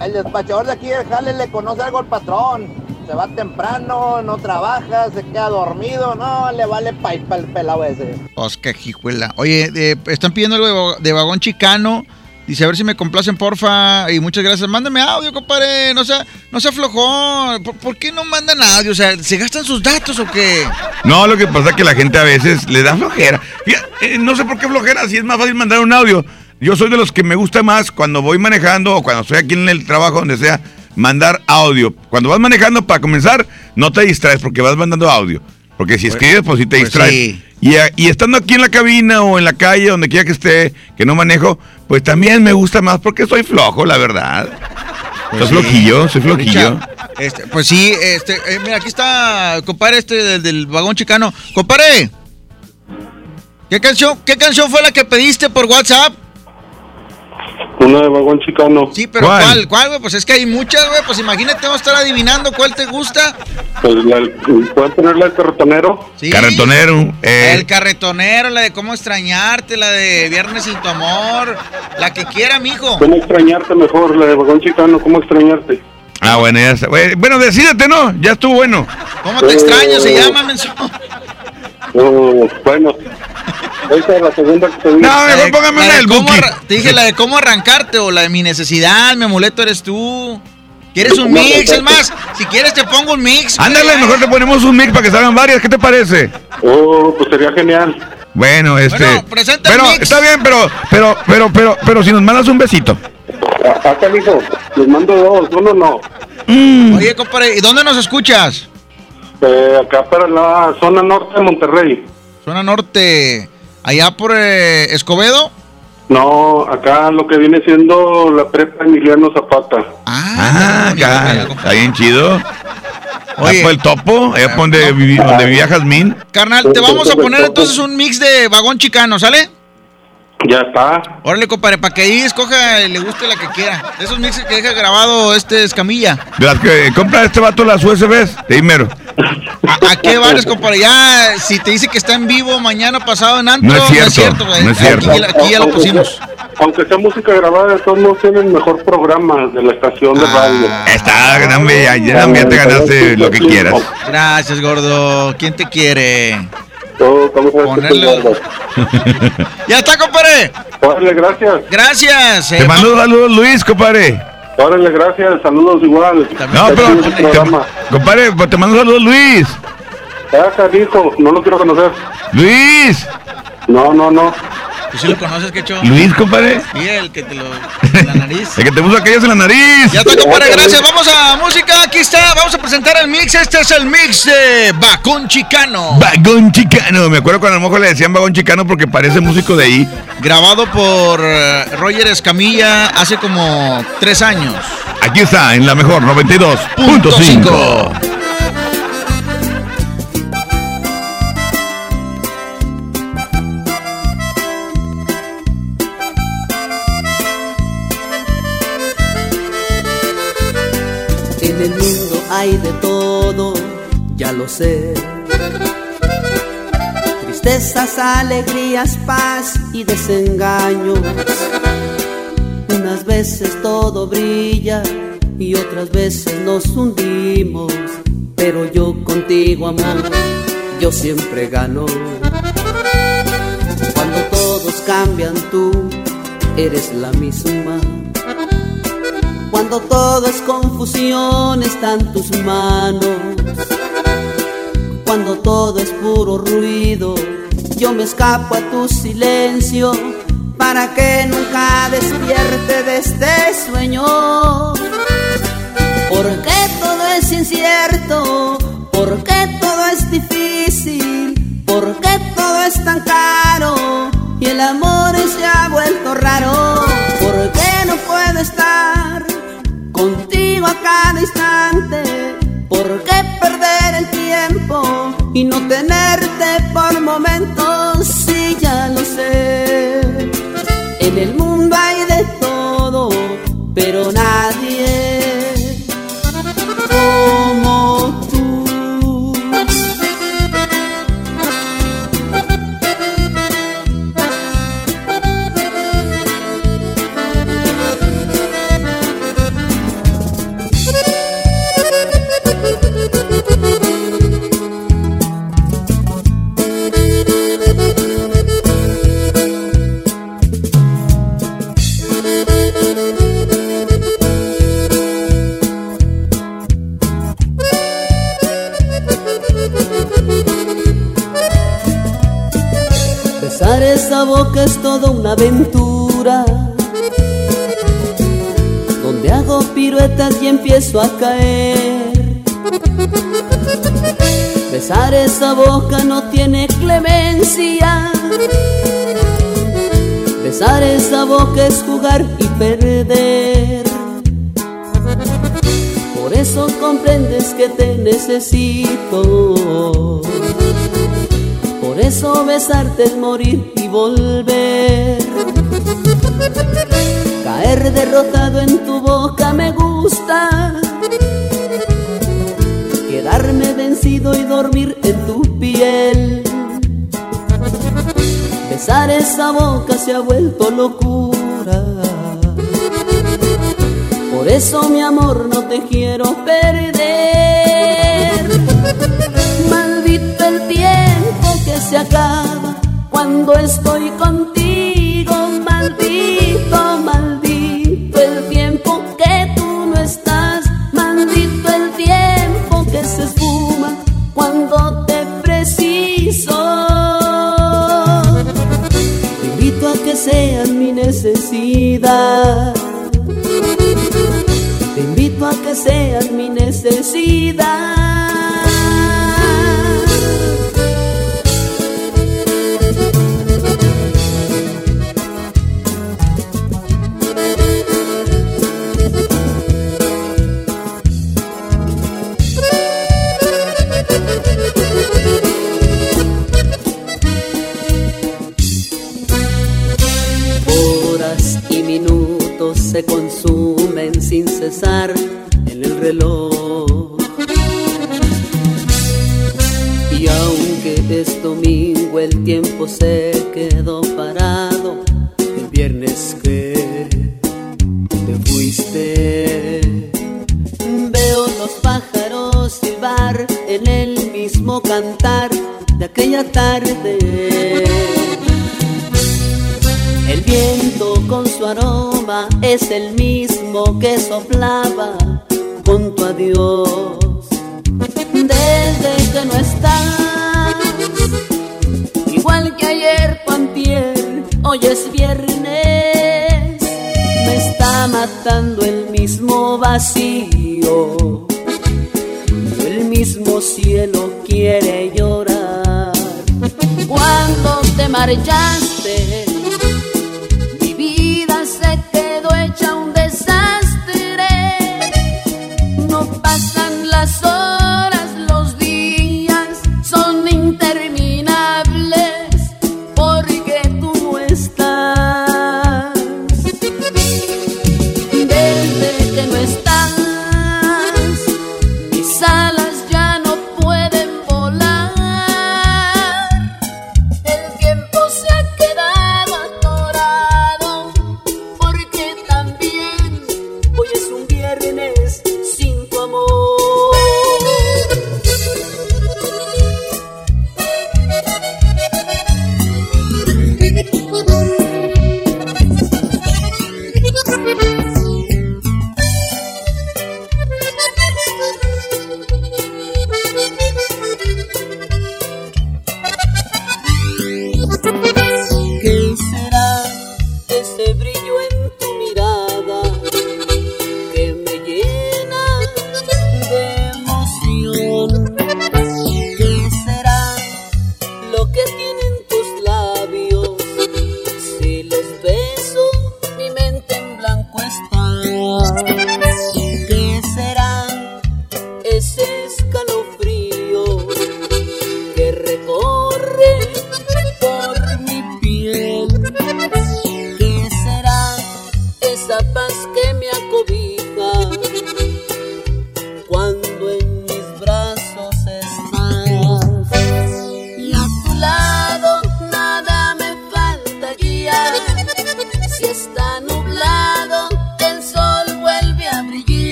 [SPEAKER 47] El despachador de aquí del Jale le conoce algo al patrón. Se va temprano, no trabaja, se queda dormido. No, le vale pipa el pelado ese.
[SPEAKER 3] Oscar Jijuela. Oye, eh, están pidiendo algo de vagón chicano. Dice, a ver si me complacen, porfa. Y muchas gracias. Mándame audio, compadre. No sea, no se aflojó. ¿Por, qué no mandan audio? O sea, ¿se gastan sus datos o qué?
[SPEAKER 2] No, lo que pasa es que la gente a veces le da flojera. Fíjate, eh, no sé por qué flojera, si es más fácil mandar un audio. Yo soy de los que me gusta más cuando voy manejando o cuando estoy aquí en el trabajo, donde sea, mandar audio. Cuando vas manejando, para comenzar, no te distraes porque vas mandando audio. Porque si escribes, pues sí te
[SPEAKER 3] pues
[SPEAKER 2] distraes.
[SPEAKER 3] sí.
[SPEAKER 2] Y, estando aquí en la cabina o en la calle, donde quiera que esté, que no manejo, pues también me gusta más porque soy flojo, la verdad.
[SPEAKER 3] Pues
[SPEAKER 2] soy
[SPEAKER 3] sí.
[SPEAKER 2] flojillo, soy flojillo.
[SPEAKER 3] Este, pues sí, este, eh, mira, aquí está, compadre, este del, del vagón chicano. Compadre, ¿qué canción, ¿qué canción fue la que pediste por WhatsApp?
[SPEAKER 48] Una de vagón chicano.
[SPEAKER 3] Sí, pero ¿cuál? ¿Cuál, güey? Pues es que hay muchas, güey. Pues imagínate, vamos a estar adivinando cuál te gusta.
[SPEAKER 48] Pues la, ¿Pueden ponerla de carretonero?
[SPEAKER 3] Sí.
[SPEAKER 2] Carretonero. eh,
[SPEAKER 3] El carretonero, la de cómo extrañarte, la de Viernes sin tu amor, la que quiera, mijo.
[SPEAKER 48] ¿Cómo extrañarte mejor? La de vagón chicano, ¿cómo extrañarte?
[SPEAKER 2] Ah, bueno, ya está. Bueno, decídete, ¿no? Ya estuvo bueno.
[SPEAKER 3] ¿Cómo te extraño? Se llama, menso.
[SPEAKER 48] Bueno, esa es la segunda que te digo.
[SPEAKER 2] No, mejor póngame
[SPEAKER 3] La
[SPEAKER 2] una
[SPEAKER 3] de
[SPEAKER 2] del Buki.
[SPEAKER 3] Te dije la de cómo arrancarte o la de mi necesidad, mi amuleto eres tú. ¿Quieres un
[SPEAKER 48] ¿Cómo
[SPEAKER 3] mix? Es más, si quieres te pongo un mix.
[SPEAKER 2] Ándale, mejor te ponemos un mix para que salgan varias. ¿Qué te parece?
[SPEAKER 48] Oh, pues sería genial.
[SPEAKER 2] Bueno, este.
[SPEAKER 3] Bueno, presenta el
[SPEAKER 2] pero
[SPEAKER 3] mix.
[SPEAKER 2] está bien, pero, pero, pero, pero, pero si nos mandas un besito.
[SPEAKER 48] Acá, hijo, les mando dos, uno no.
[SPEAKER 2] Mm.
[SPEAKER 3] Oye, compadre, ¿y dónde nos escuchas?
[SPEAKER 48] Eh, acá para la zona norte de Monterrey.
[SPEAKER 3] Zona norte, allá por eh, Escobedo.
[SPEAKER 48] No, acá lo que viene siendo la prepa Emiliano Zapata.
[SPEAKER 2] Ah, acá. Está bien chido.
[SPEAKER 3] Oye.
[SPEAKER 2] El topo, allá por donde, vivi- donde vivía Jazmín.
[SPEAKER 3] Carnal, te vamos a poner entonces un mix de vagón chicano, ¿sale?
[SPEAKER 48] Ya está.
[SPEAKER 3] Órale, compadre, para que ahí escoja y le guste la que quiera. De esos mixes que deja grabado este Escamilla.
[SPEAKER 2] De las que compra este vato las USBs, de Imero.
[SPEAKER 3] ¿A, a qué vales, compadre? Ya, si te dice que está en vivo mañana pasado en Antro,
[SPEAKER 2] No es cierto,
[SPEAKER 3] güey.
[SPEAKER 2] no es cierto.
[SPEAKER 3] Aquí, aquí ya lo pusimos.
[SPEAKER 48] Aunque sea música grabada, todos modos tienen mejor programa de la estación de radio.
[SPEAKER 2] Está, dame, ya, ya, ya te ganaste lo que quieras.
[SPEAKER 3] Gracias, gordo. ¿Quién te quiere?
[SPEAKER 48] Oh, ¿cómo sabes que
[SPEAKER 3] Ponerle-? <laughs> Ya está, compadre.
[SPEAKER 48] Órale, gracias.
[SPEAKER 3] Gracias. eh,
[SPEAKER 2] Te mando saludos, Luis, compadre.
[SPEAKER 48] Órale, gracias. Saludos igual.
[SPEAKER 2] No,
[SPEAKER 48] Está
[SPEAKER 2] pero,
[SPEAKER 48] chido su
[SPEAKER 2] te-
[SPEAKER 48] programa.
[SPEAKER 2] compadre, pues te mando saludos, Luis.
[SPEAKER 48] Acá, hijo, no lo quiero conocer.
[SPEAKER 2] Luis.
[SPEAKER 48] No, no, no.
[SPEAKER 3] ¿Tú sí lo conoces, Quecho?
[SPEAKER 2] Luis, compadre.
[SPEAKER 3] Sí, el que te lo... en la nariz.
[SPEAKER 2] El que te puso aquellas en la nariz.
[SPEAKER 3] Ya está, compadre, gracias. Vamos a música. Aquí está. Vamos a presentar el mix. Este es el mix de Bacón Chicano.
[SPEAKER 2] Vagón chicano. Me acuerdo cuando a lo mejor le decían vagón chicano porque parece músico de ahí.
[SPEAKER 3] Grabado por eh, Roger Escamilla hace como tres años.
[SPEAKER 2] Aquí está, en la mejor 92.5.
[SPEAKER 49] hay de todo, ya lo sé. Tristezas, alegrías, paz y desengaños. Unas veces todo brilla y otras veces nos hundimos. Pero yo contigo, amor, yo siempre gano. Cuando todos cambian, tú eres la misma. Cuando todo es confusión están tus manos. Cuando todo es puro ruido, yo me escapo a tu silencio para que nunca despierte de este sueño. Porque todo es incierto, porque todo es difícil, porque todo es tan caro y el amor se ha vuelto raro. Porque no puedo estar cada instante. ¿Por qué perder el tiempo y no tenerte por momentos? y perder. Por eso comprendes que te necesito. Por eso besarte es morir y volver. Caer derrotado en tu boca me gusta. Quedarme vencido y dormir en tu piel. Besar esa boca se ha vuelto locura. eso mi amor no te quiero perder. Maldito el tiempo que se acaba cuando estoy contigo seas mi necesidad.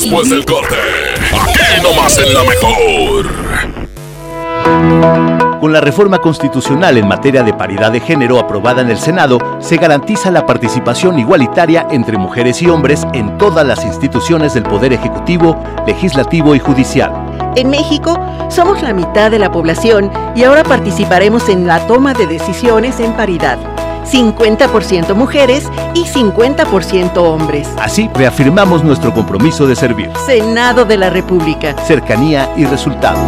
[SPEAKER 11] Después del corte? Aquí nomás en la mejor.
[SPEAKER 50] Con la reforma constitucional en materia de paridad de género aprobada en el Senado, se garantiza la participación igualitaria entre mujeres y hombres en todas las instituciones del Poder Ejecutivo, Legislativo y Judicial.
[SPEAKER 51] En México somos la mitad de la población y ahora participaremos en la toma de decisiones en paridad. 50% mujeres y 50% hombres.
[SPEAKER 50] Así reafirmamos nuestro compromiso de servir.
[SPEAKER 51] Senado de la República.
[SPEAKER 50] Cercanía y resultados.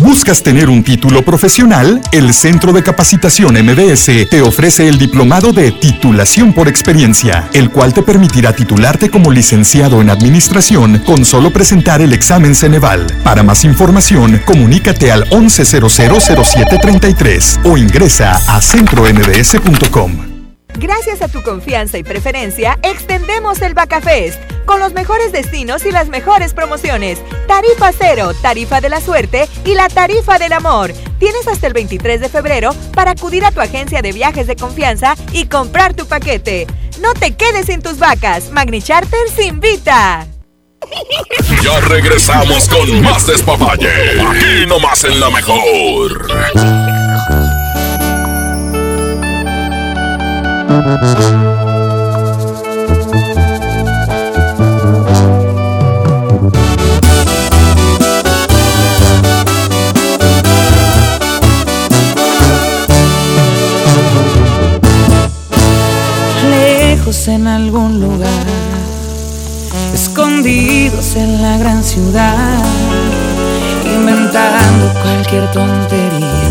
[SPEAKER 52] ¿Buscas tener un título profesional? El Centro de Capacitación MBS te ofrece el diplomado de titulación por experiencia, el cual te permitirá titularte como licenciado en administración con solo presentar el examen Ceneval. Para más información, comunícate al 11000733 o ingresa a centrombs.com.
[SPEAKER 18] Gracias a tu confianza y preferencia, extendemos el Bacafest con los mejores destinos y las mejores promociones. Tarifa cero, tarifa de la suerte y la tarifa del amor. Tienes hasta el 23 de febrero para acudir a tu agencia de viajes de confianza y comprar tu paquete. No te quedes sin tus vacas. Magni Charters invita.
[SPEAKER 11] Ya regresamos con más despapalle. Aquí nomás en la mejor.
[SPEAKER 35] En algún lugar, escondidos en la gran ciudad, inventando cualquier tontería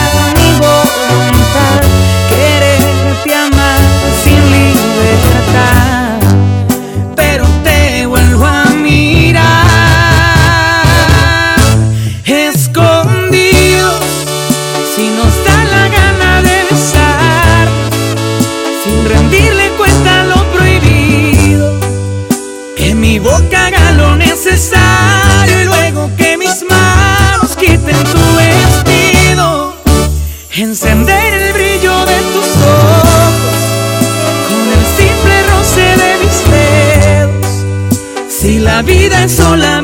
[SPEAKER 35] vida es solamente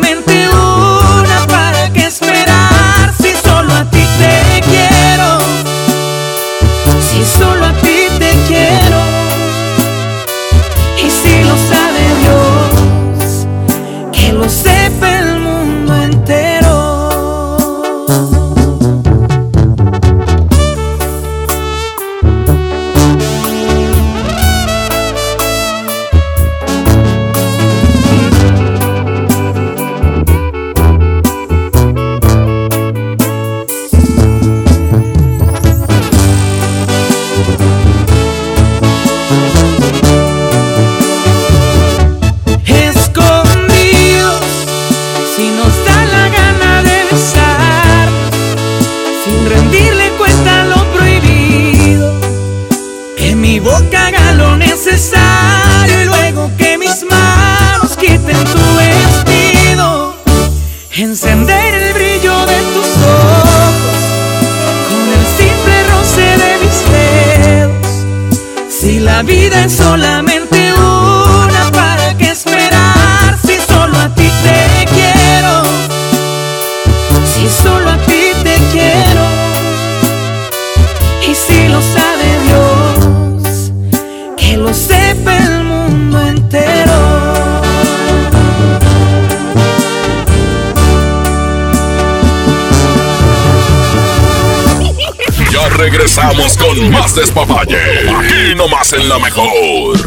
[SPEAKER 11] despapalle. Aquí nomás en la mejor.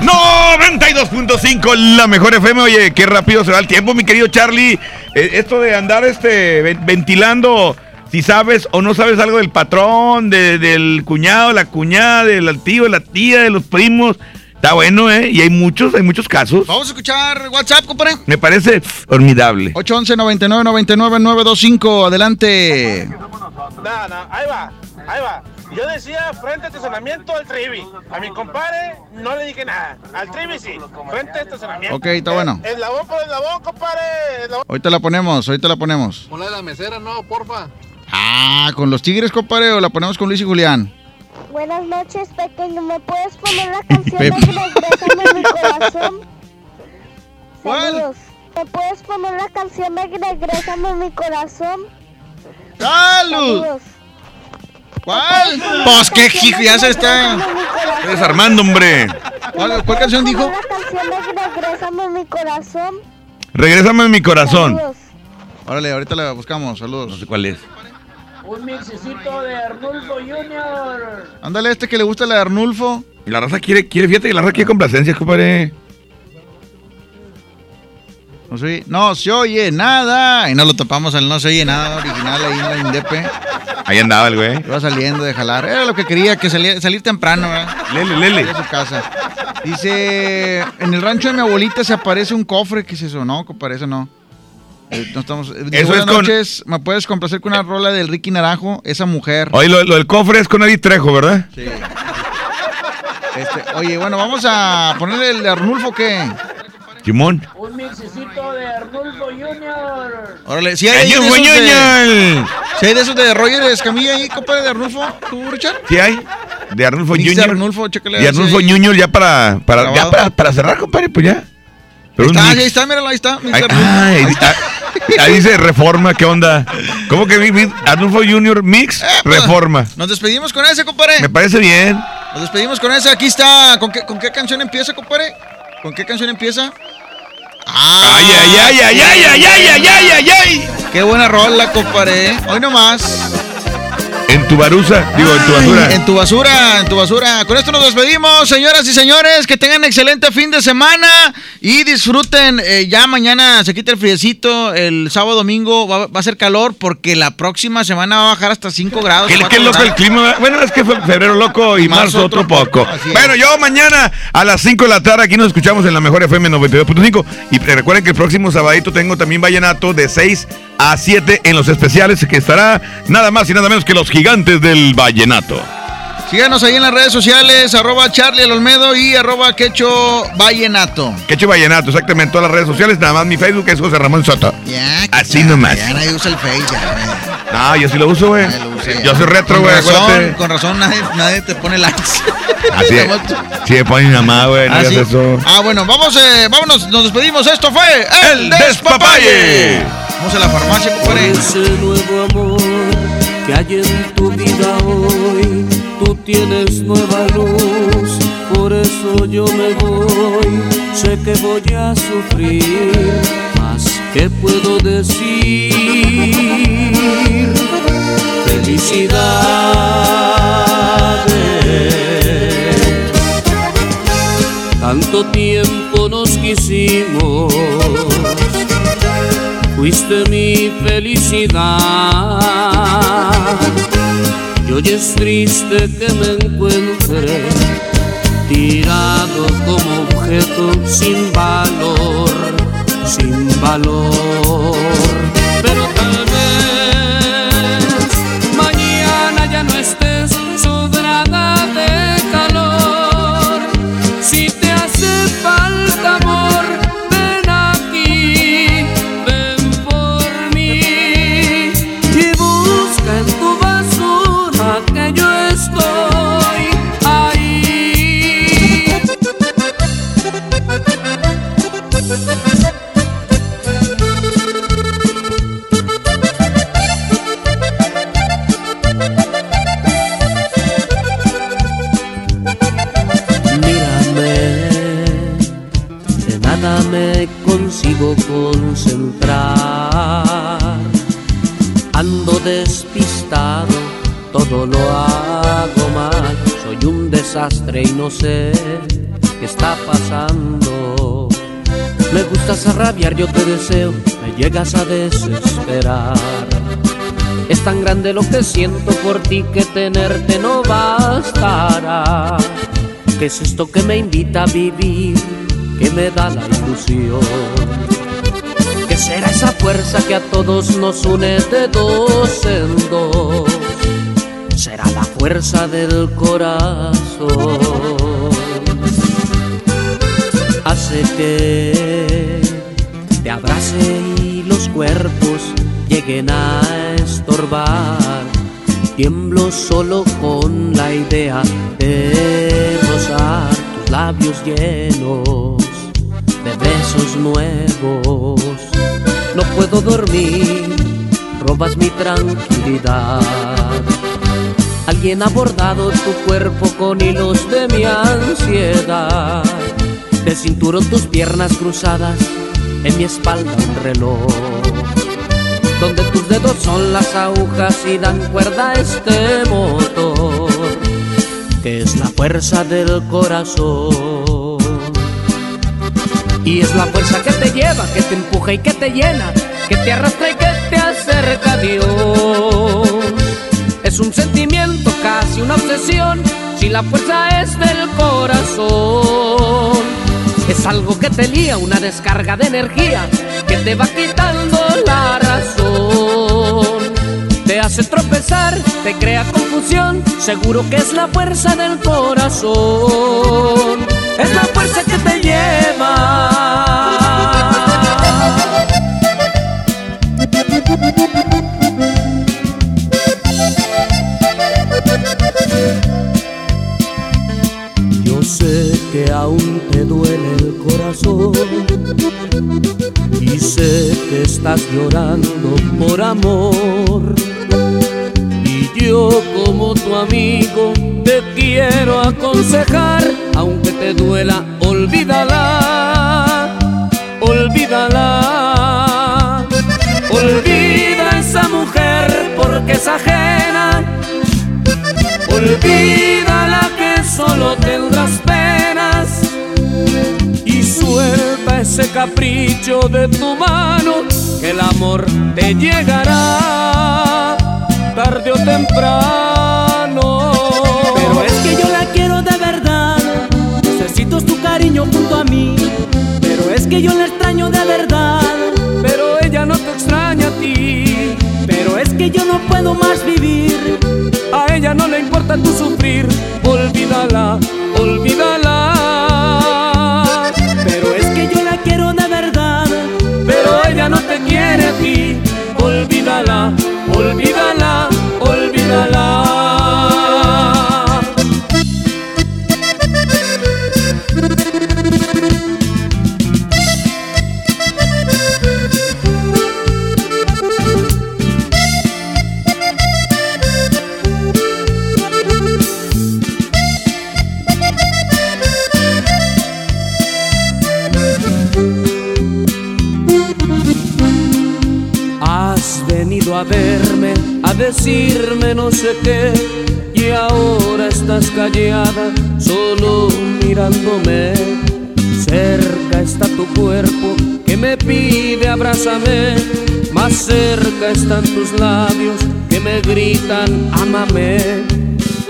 [SPEAKER 2] 92.5, la mejor FM. Oye, qué rápido se va el tiempo, mi querido Charlie. Eh, esto de andar este ven- ventilando, si sabes o no sabes algo del patrón, de- del cuñado, la cuñada, del tío, de la tía, de los primos. Está bueno, ¿eh? Y hay muchos, hay muchos casos.
[SPEAKER 3] Vamos a escuchar WhatsApp, compadre.
[SPEAKER 2] Me parece formidable.
[SPEAKER 3] 811 99 99 925 Adelante.
[SPEAKER 26] No, no, ahí va, ahí va. Yo decía frente a estacionamiento al Trivi. A mi compadre no le dije nada. Al Trivi sí. Frente a estacionamiento.
[SPEAKER 3] Ok, está bueno.
[SPEAKER 26] El eslabón por eslabón, compadre. eslabón.
[SPEAKER 3] Ahorita la ponemos, ahorita la ponemos.
[SPEAKER 26] Ponle la mesera, no, porfa.
[SPEAKER 3] Ah, con los tigres, compadre, o la ponemos con Luis y Julián.
[SPEAKER 53] Buenas noches, pequeño. ¿Me puedes poner la <laughs> canción de Regrésame a mi corazón? <laughs> Saludos. ¿Me puedes poner la canción de Regrésame a mi corazón?
[SPEAKER 3] ¡Salud!
[SPEAKER 53] Saludos.
[SPEAKER 3] ¿Cuál? Pues qué hijo, ya se está
[SPEAKER 2] desarmando, hombre.
[SPEAKER 3] ¿Cuál, cuál canción dijo?
[SPEAKER 53] La canción de Regrésame a mi corazón.
[SPEAKER 2] Regrésame en mi corazón.
[SPEAKER 53] Saludos.
[SPEAKER 3] Órale, ahorita la buscamos, saludos.
[SPEAKER 2] No sé cuál es.
[SPEAKER 26] Un mixicito de Arnulfo Junior.
[SPEAKER 3] Ándale, este que le gusta la de Arnulfo.
[SPEAKER 2] La raza quiere, quiere, fíjate que la raza quiere complacencia, compadre.
[SPEAKER 3] No se oye, no se oye nada. Y no lo topamos al no se oye nada original ahí en la Indepe.
[SPEAKER 2] Ahí andaba el güey.
[SPEAKER 3] Iba saliendo de jalar. Era lo que quería, que salía, salir temprano, ¿verdad?
[SPEAKER 2] Lele, lele.
[SPEAKER 3] Su casa. Dice, en el rancho de mi abuelita se aparece un cofre. ¿Qué es eso? No, compadre, eso no. Eh, no estamos, eh,
[SPEAKER 2] Eso
[SPEAKER 3] buenas
[SPEAKER 2] es con-
[SPEAKER 3] noches. ¿Me puedes complacer con una rola del Ricky Naranjo? Esa mujer.
[SPEAKER 2] Oye, lo, lo del cofre es con Eddie Trejo, ¿verdad?
[SPEAKER 3] Sí. Este, oye, bueno, vamos a ponerle el de Arnulfo, ¿qué?
[SPEAKER 2] Simón.
[SPEAKER 26] Un mixicito de Arnulfo Junior.
[SPEAKER 3] Órale, si hay,
[SPEAKER 2] Año,
[SPEAKER 3] de esos de,
[SPEAKER 2] Guañañal.
[SPEAKER 3] si hay de esos de Roger Escamilla ahí, compadre, de Arnulfo, ¿tú, Richard?
[SPEAKER 2] ¿Sí hay? De Arnulfo
[SPEAKER 3] Mix de
[SPEAKER 2] Junior.
[SPEAKER 3] Arnulfo, chécale
[SPEAKER 2] De Arnulfo. Junior ya para, para, ya para, para cerrar, compadre, pues ya. Pero un
[SPEAKER 3] Está,
[SPEAKER 2] mix.
[SPEAKER 3] ahí está, míralo, ahí está. Arnulfo. Ahí está.
[SPEAKER 2] ah, <laughs> ahí dice Reforma, ¿qué onda? ¿Cómo que mi- mi- Arnulfo Junior Mix?
[SPEAKER 3] pues.
[SPEAKER 2] Reforma.
[SPEAKER 3] Nos despedimos con ese, compadre.
[SPEAKER 2] Me parece bien.
[SPEAKER 3] Nos despedimos con ese. Aquí está. ¿Con qué, con qué canción empieza, compadre? ¿Con qué canción empieza?
[SPEAKER 2] Ay, ay, ay, ay, ay, ay, ay, ay, ay, ay.
[SPEAKER 3] Qué buena rola, compadre. ¿eh? Hoy nomás.
[SPEAKER 2] En tu baruza, digo, en tu basura.
[SPEAKER 3] En tu basura, en tu basura. Con esto nos despedimos, señoras y señores. Que tengan excelente fin de semana y disfruten. eh, ya mañana se quita el friecito. El sábado domingo va, va a ser calor porque la próxima semana va a bajar hasta 5 grados.
[SPEAKER 2] Qué, qué
[SPEAKER 3] 4
[SPEAKER 2] loco el clima. Bueno, es que fue febrero loco y marzo, otro poco.
[SPEAKER 3] Así es.
[SPEAKER 2] Bueno, yo mañana a las 5 de la tarde aquí nos escuchamos en la mejor FM 92.5. Y recuerden que el próximo sabadito tengo también Vallenato de 6 a 7 en los especiales que estará nada más y nada menos que los gigantes del Vallenato.
[SPEAKER 3] Síganos ahí en las redes sociales, arroba Charlie el Olmedo y arroba Quecho Vallenato.
[SPEAKER 2] Quecho Vallenato, exactamente en todas las redes sociales. Nada más mi Facebook es José Ramón Soto.
[SPEAKER 3] Ya,
[SPEAKER 2] Así nomás.
[SPEAKER 3] Ya nadie usa el Face, ya.
[SPEAKER 2] No, yo sí lo uso, güey. Yo soy retro,
[SPEAKER 3] Con
[SPEAKER 2] güey. acuérdate.
[SPEAKER 3] con razón nadie, nadie te pone likes.
[SPEAKER 2] Así es. <laughs> Sí, me ponen nada más, güey. No
[SPEAKER 3] Ah, ¿sí?
[SPEAKER 2] eso.
[SPEAKER 3] Ah, bueno, vamos, eh, vámonos, nos despedimos. Esto fue
[SPEAKER 2] El Despapalle.
[SPEAKER 3] Vamos a la farmacia, compadre.
[SPEAKER 20] ese nuevo amor que hay en tu vida hoy, tú tienes nueva luz, por eso yo me voy, sé que voy a sufrir, que puedo decir, felicidades. Tanto tiempo nos quisimos fuiste mi felicidad. Y hoy es triste que me encuentre tirado como objeto sin valor, sin valor. Pero tal vez no sé qué está pasando. Me gustas a rabiar, yo te deseo, me llegas a desesperar. Es tan grande lo que siento por ti que tenerte no bastará. ¿Qué es esto que me invita a vivir? Que me da la ilusión. ¿Qué será esa fuerza que a todos nos une de dos en dos? Será la fuerza del corazón. Te abrace y los cuerpos lleguen a estorbar. Tiemblo solo con la idea de rozar tus labios llenos de besos nuevos. No puedo dormir, robas mi tranquilidad. Alguien ha bordado tu cuerpo con hilos de mi ansiedad. De cinturón tus piernas cruzadas, en mi espalda un reloj donde tus dedos son las agujas y dan cuerda a este motor, que es la fuerza del corazón. Y es la fuerza que te lleva, que te empuja y que te llena, que te arrastra y que te acerca a Dios. Es un sentimiento, casi una obsesión, si la fuerza es del corazón. Es algo que te lía, una descarga de energía que te va quitando la razón. Te hace tropezar, te crea confusión, seguro que es la fuerza del corazón. Es la fuerza que te lleva. Llorando por amor. Y yo como tu amigo te quiero aconsejar, aunque te duela, olvídala, olvídala. Olvida esa mujer porque es ajena. Olvídala capricho de tu mano que el amor te llegará tarde o temprano.
[SPEAKER 35] Pero es que yo la quiero de verdad, necesito tu cariño junto a mí. Pero es que yo la extraño de verdad,
[SPEAKER 20] pero ella no te extraña a ti.
[SPEAKER 35] Pero es que yo no puedo más vivir,
[SPEAKER 20] a ella no le importa tu sufrir. Olvídala, olvídala. Más cerca están tus labios que me gritan ámame.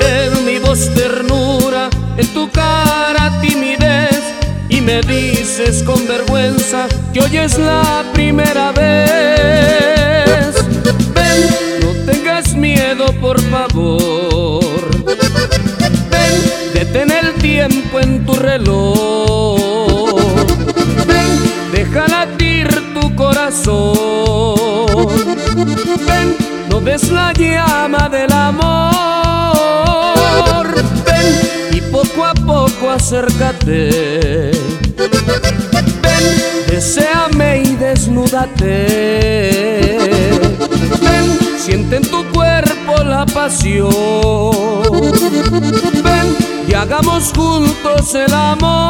[SPEAKER 20] En mi voz ternura, en tu cara timidez, y me dices con vergüenza que hoy es la primera vez. Ven, no tengas miedo, por favor. Ven, detén el tiempo en tu reloj. Ven, no des la llama del amor. Ven y poco a poco acércate. Ven, deséame y desnúdate. Ven, siente en tu cuerpo la pasión. Ven y hagamos juntos el amor.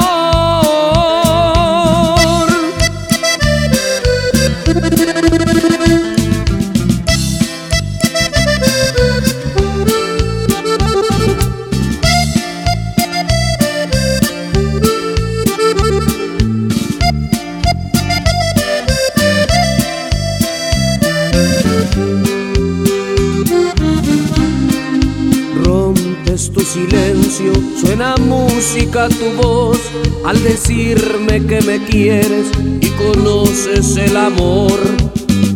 [SPEAKER 20] Tu voz al decirme que me quieres y conoces el amor.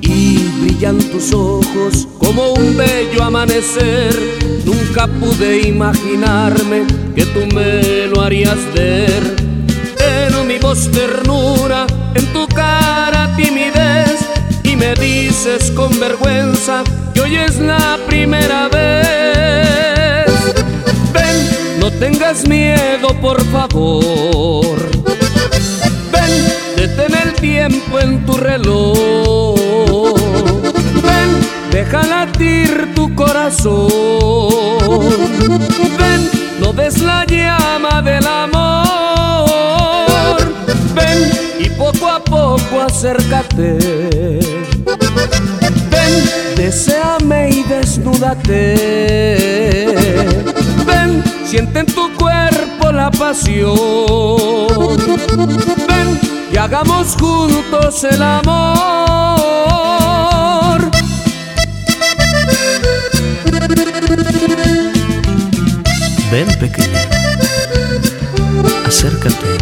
[SPEAKER 20] Y brillan tus ojos como un bello amanecer. Nunca pude imaginarme que tú me lo harías ver. Pero mi voz ternura, en tu cara timidez y me dices con vergüenza que hoy es la primera vez. Tengas miedo, por favor. Ven, detén el tiempo en tu reloj. Ven, deja latir tu corazón. Ven, no des la llama del amor. Ven y poco a poco acércate. Ven, deséame y desnúdate. Siente en tu cuerpo la pasión. Ven y hagamos juntos el amor.
[SPEAKER 54] Ven pequeña, acércate,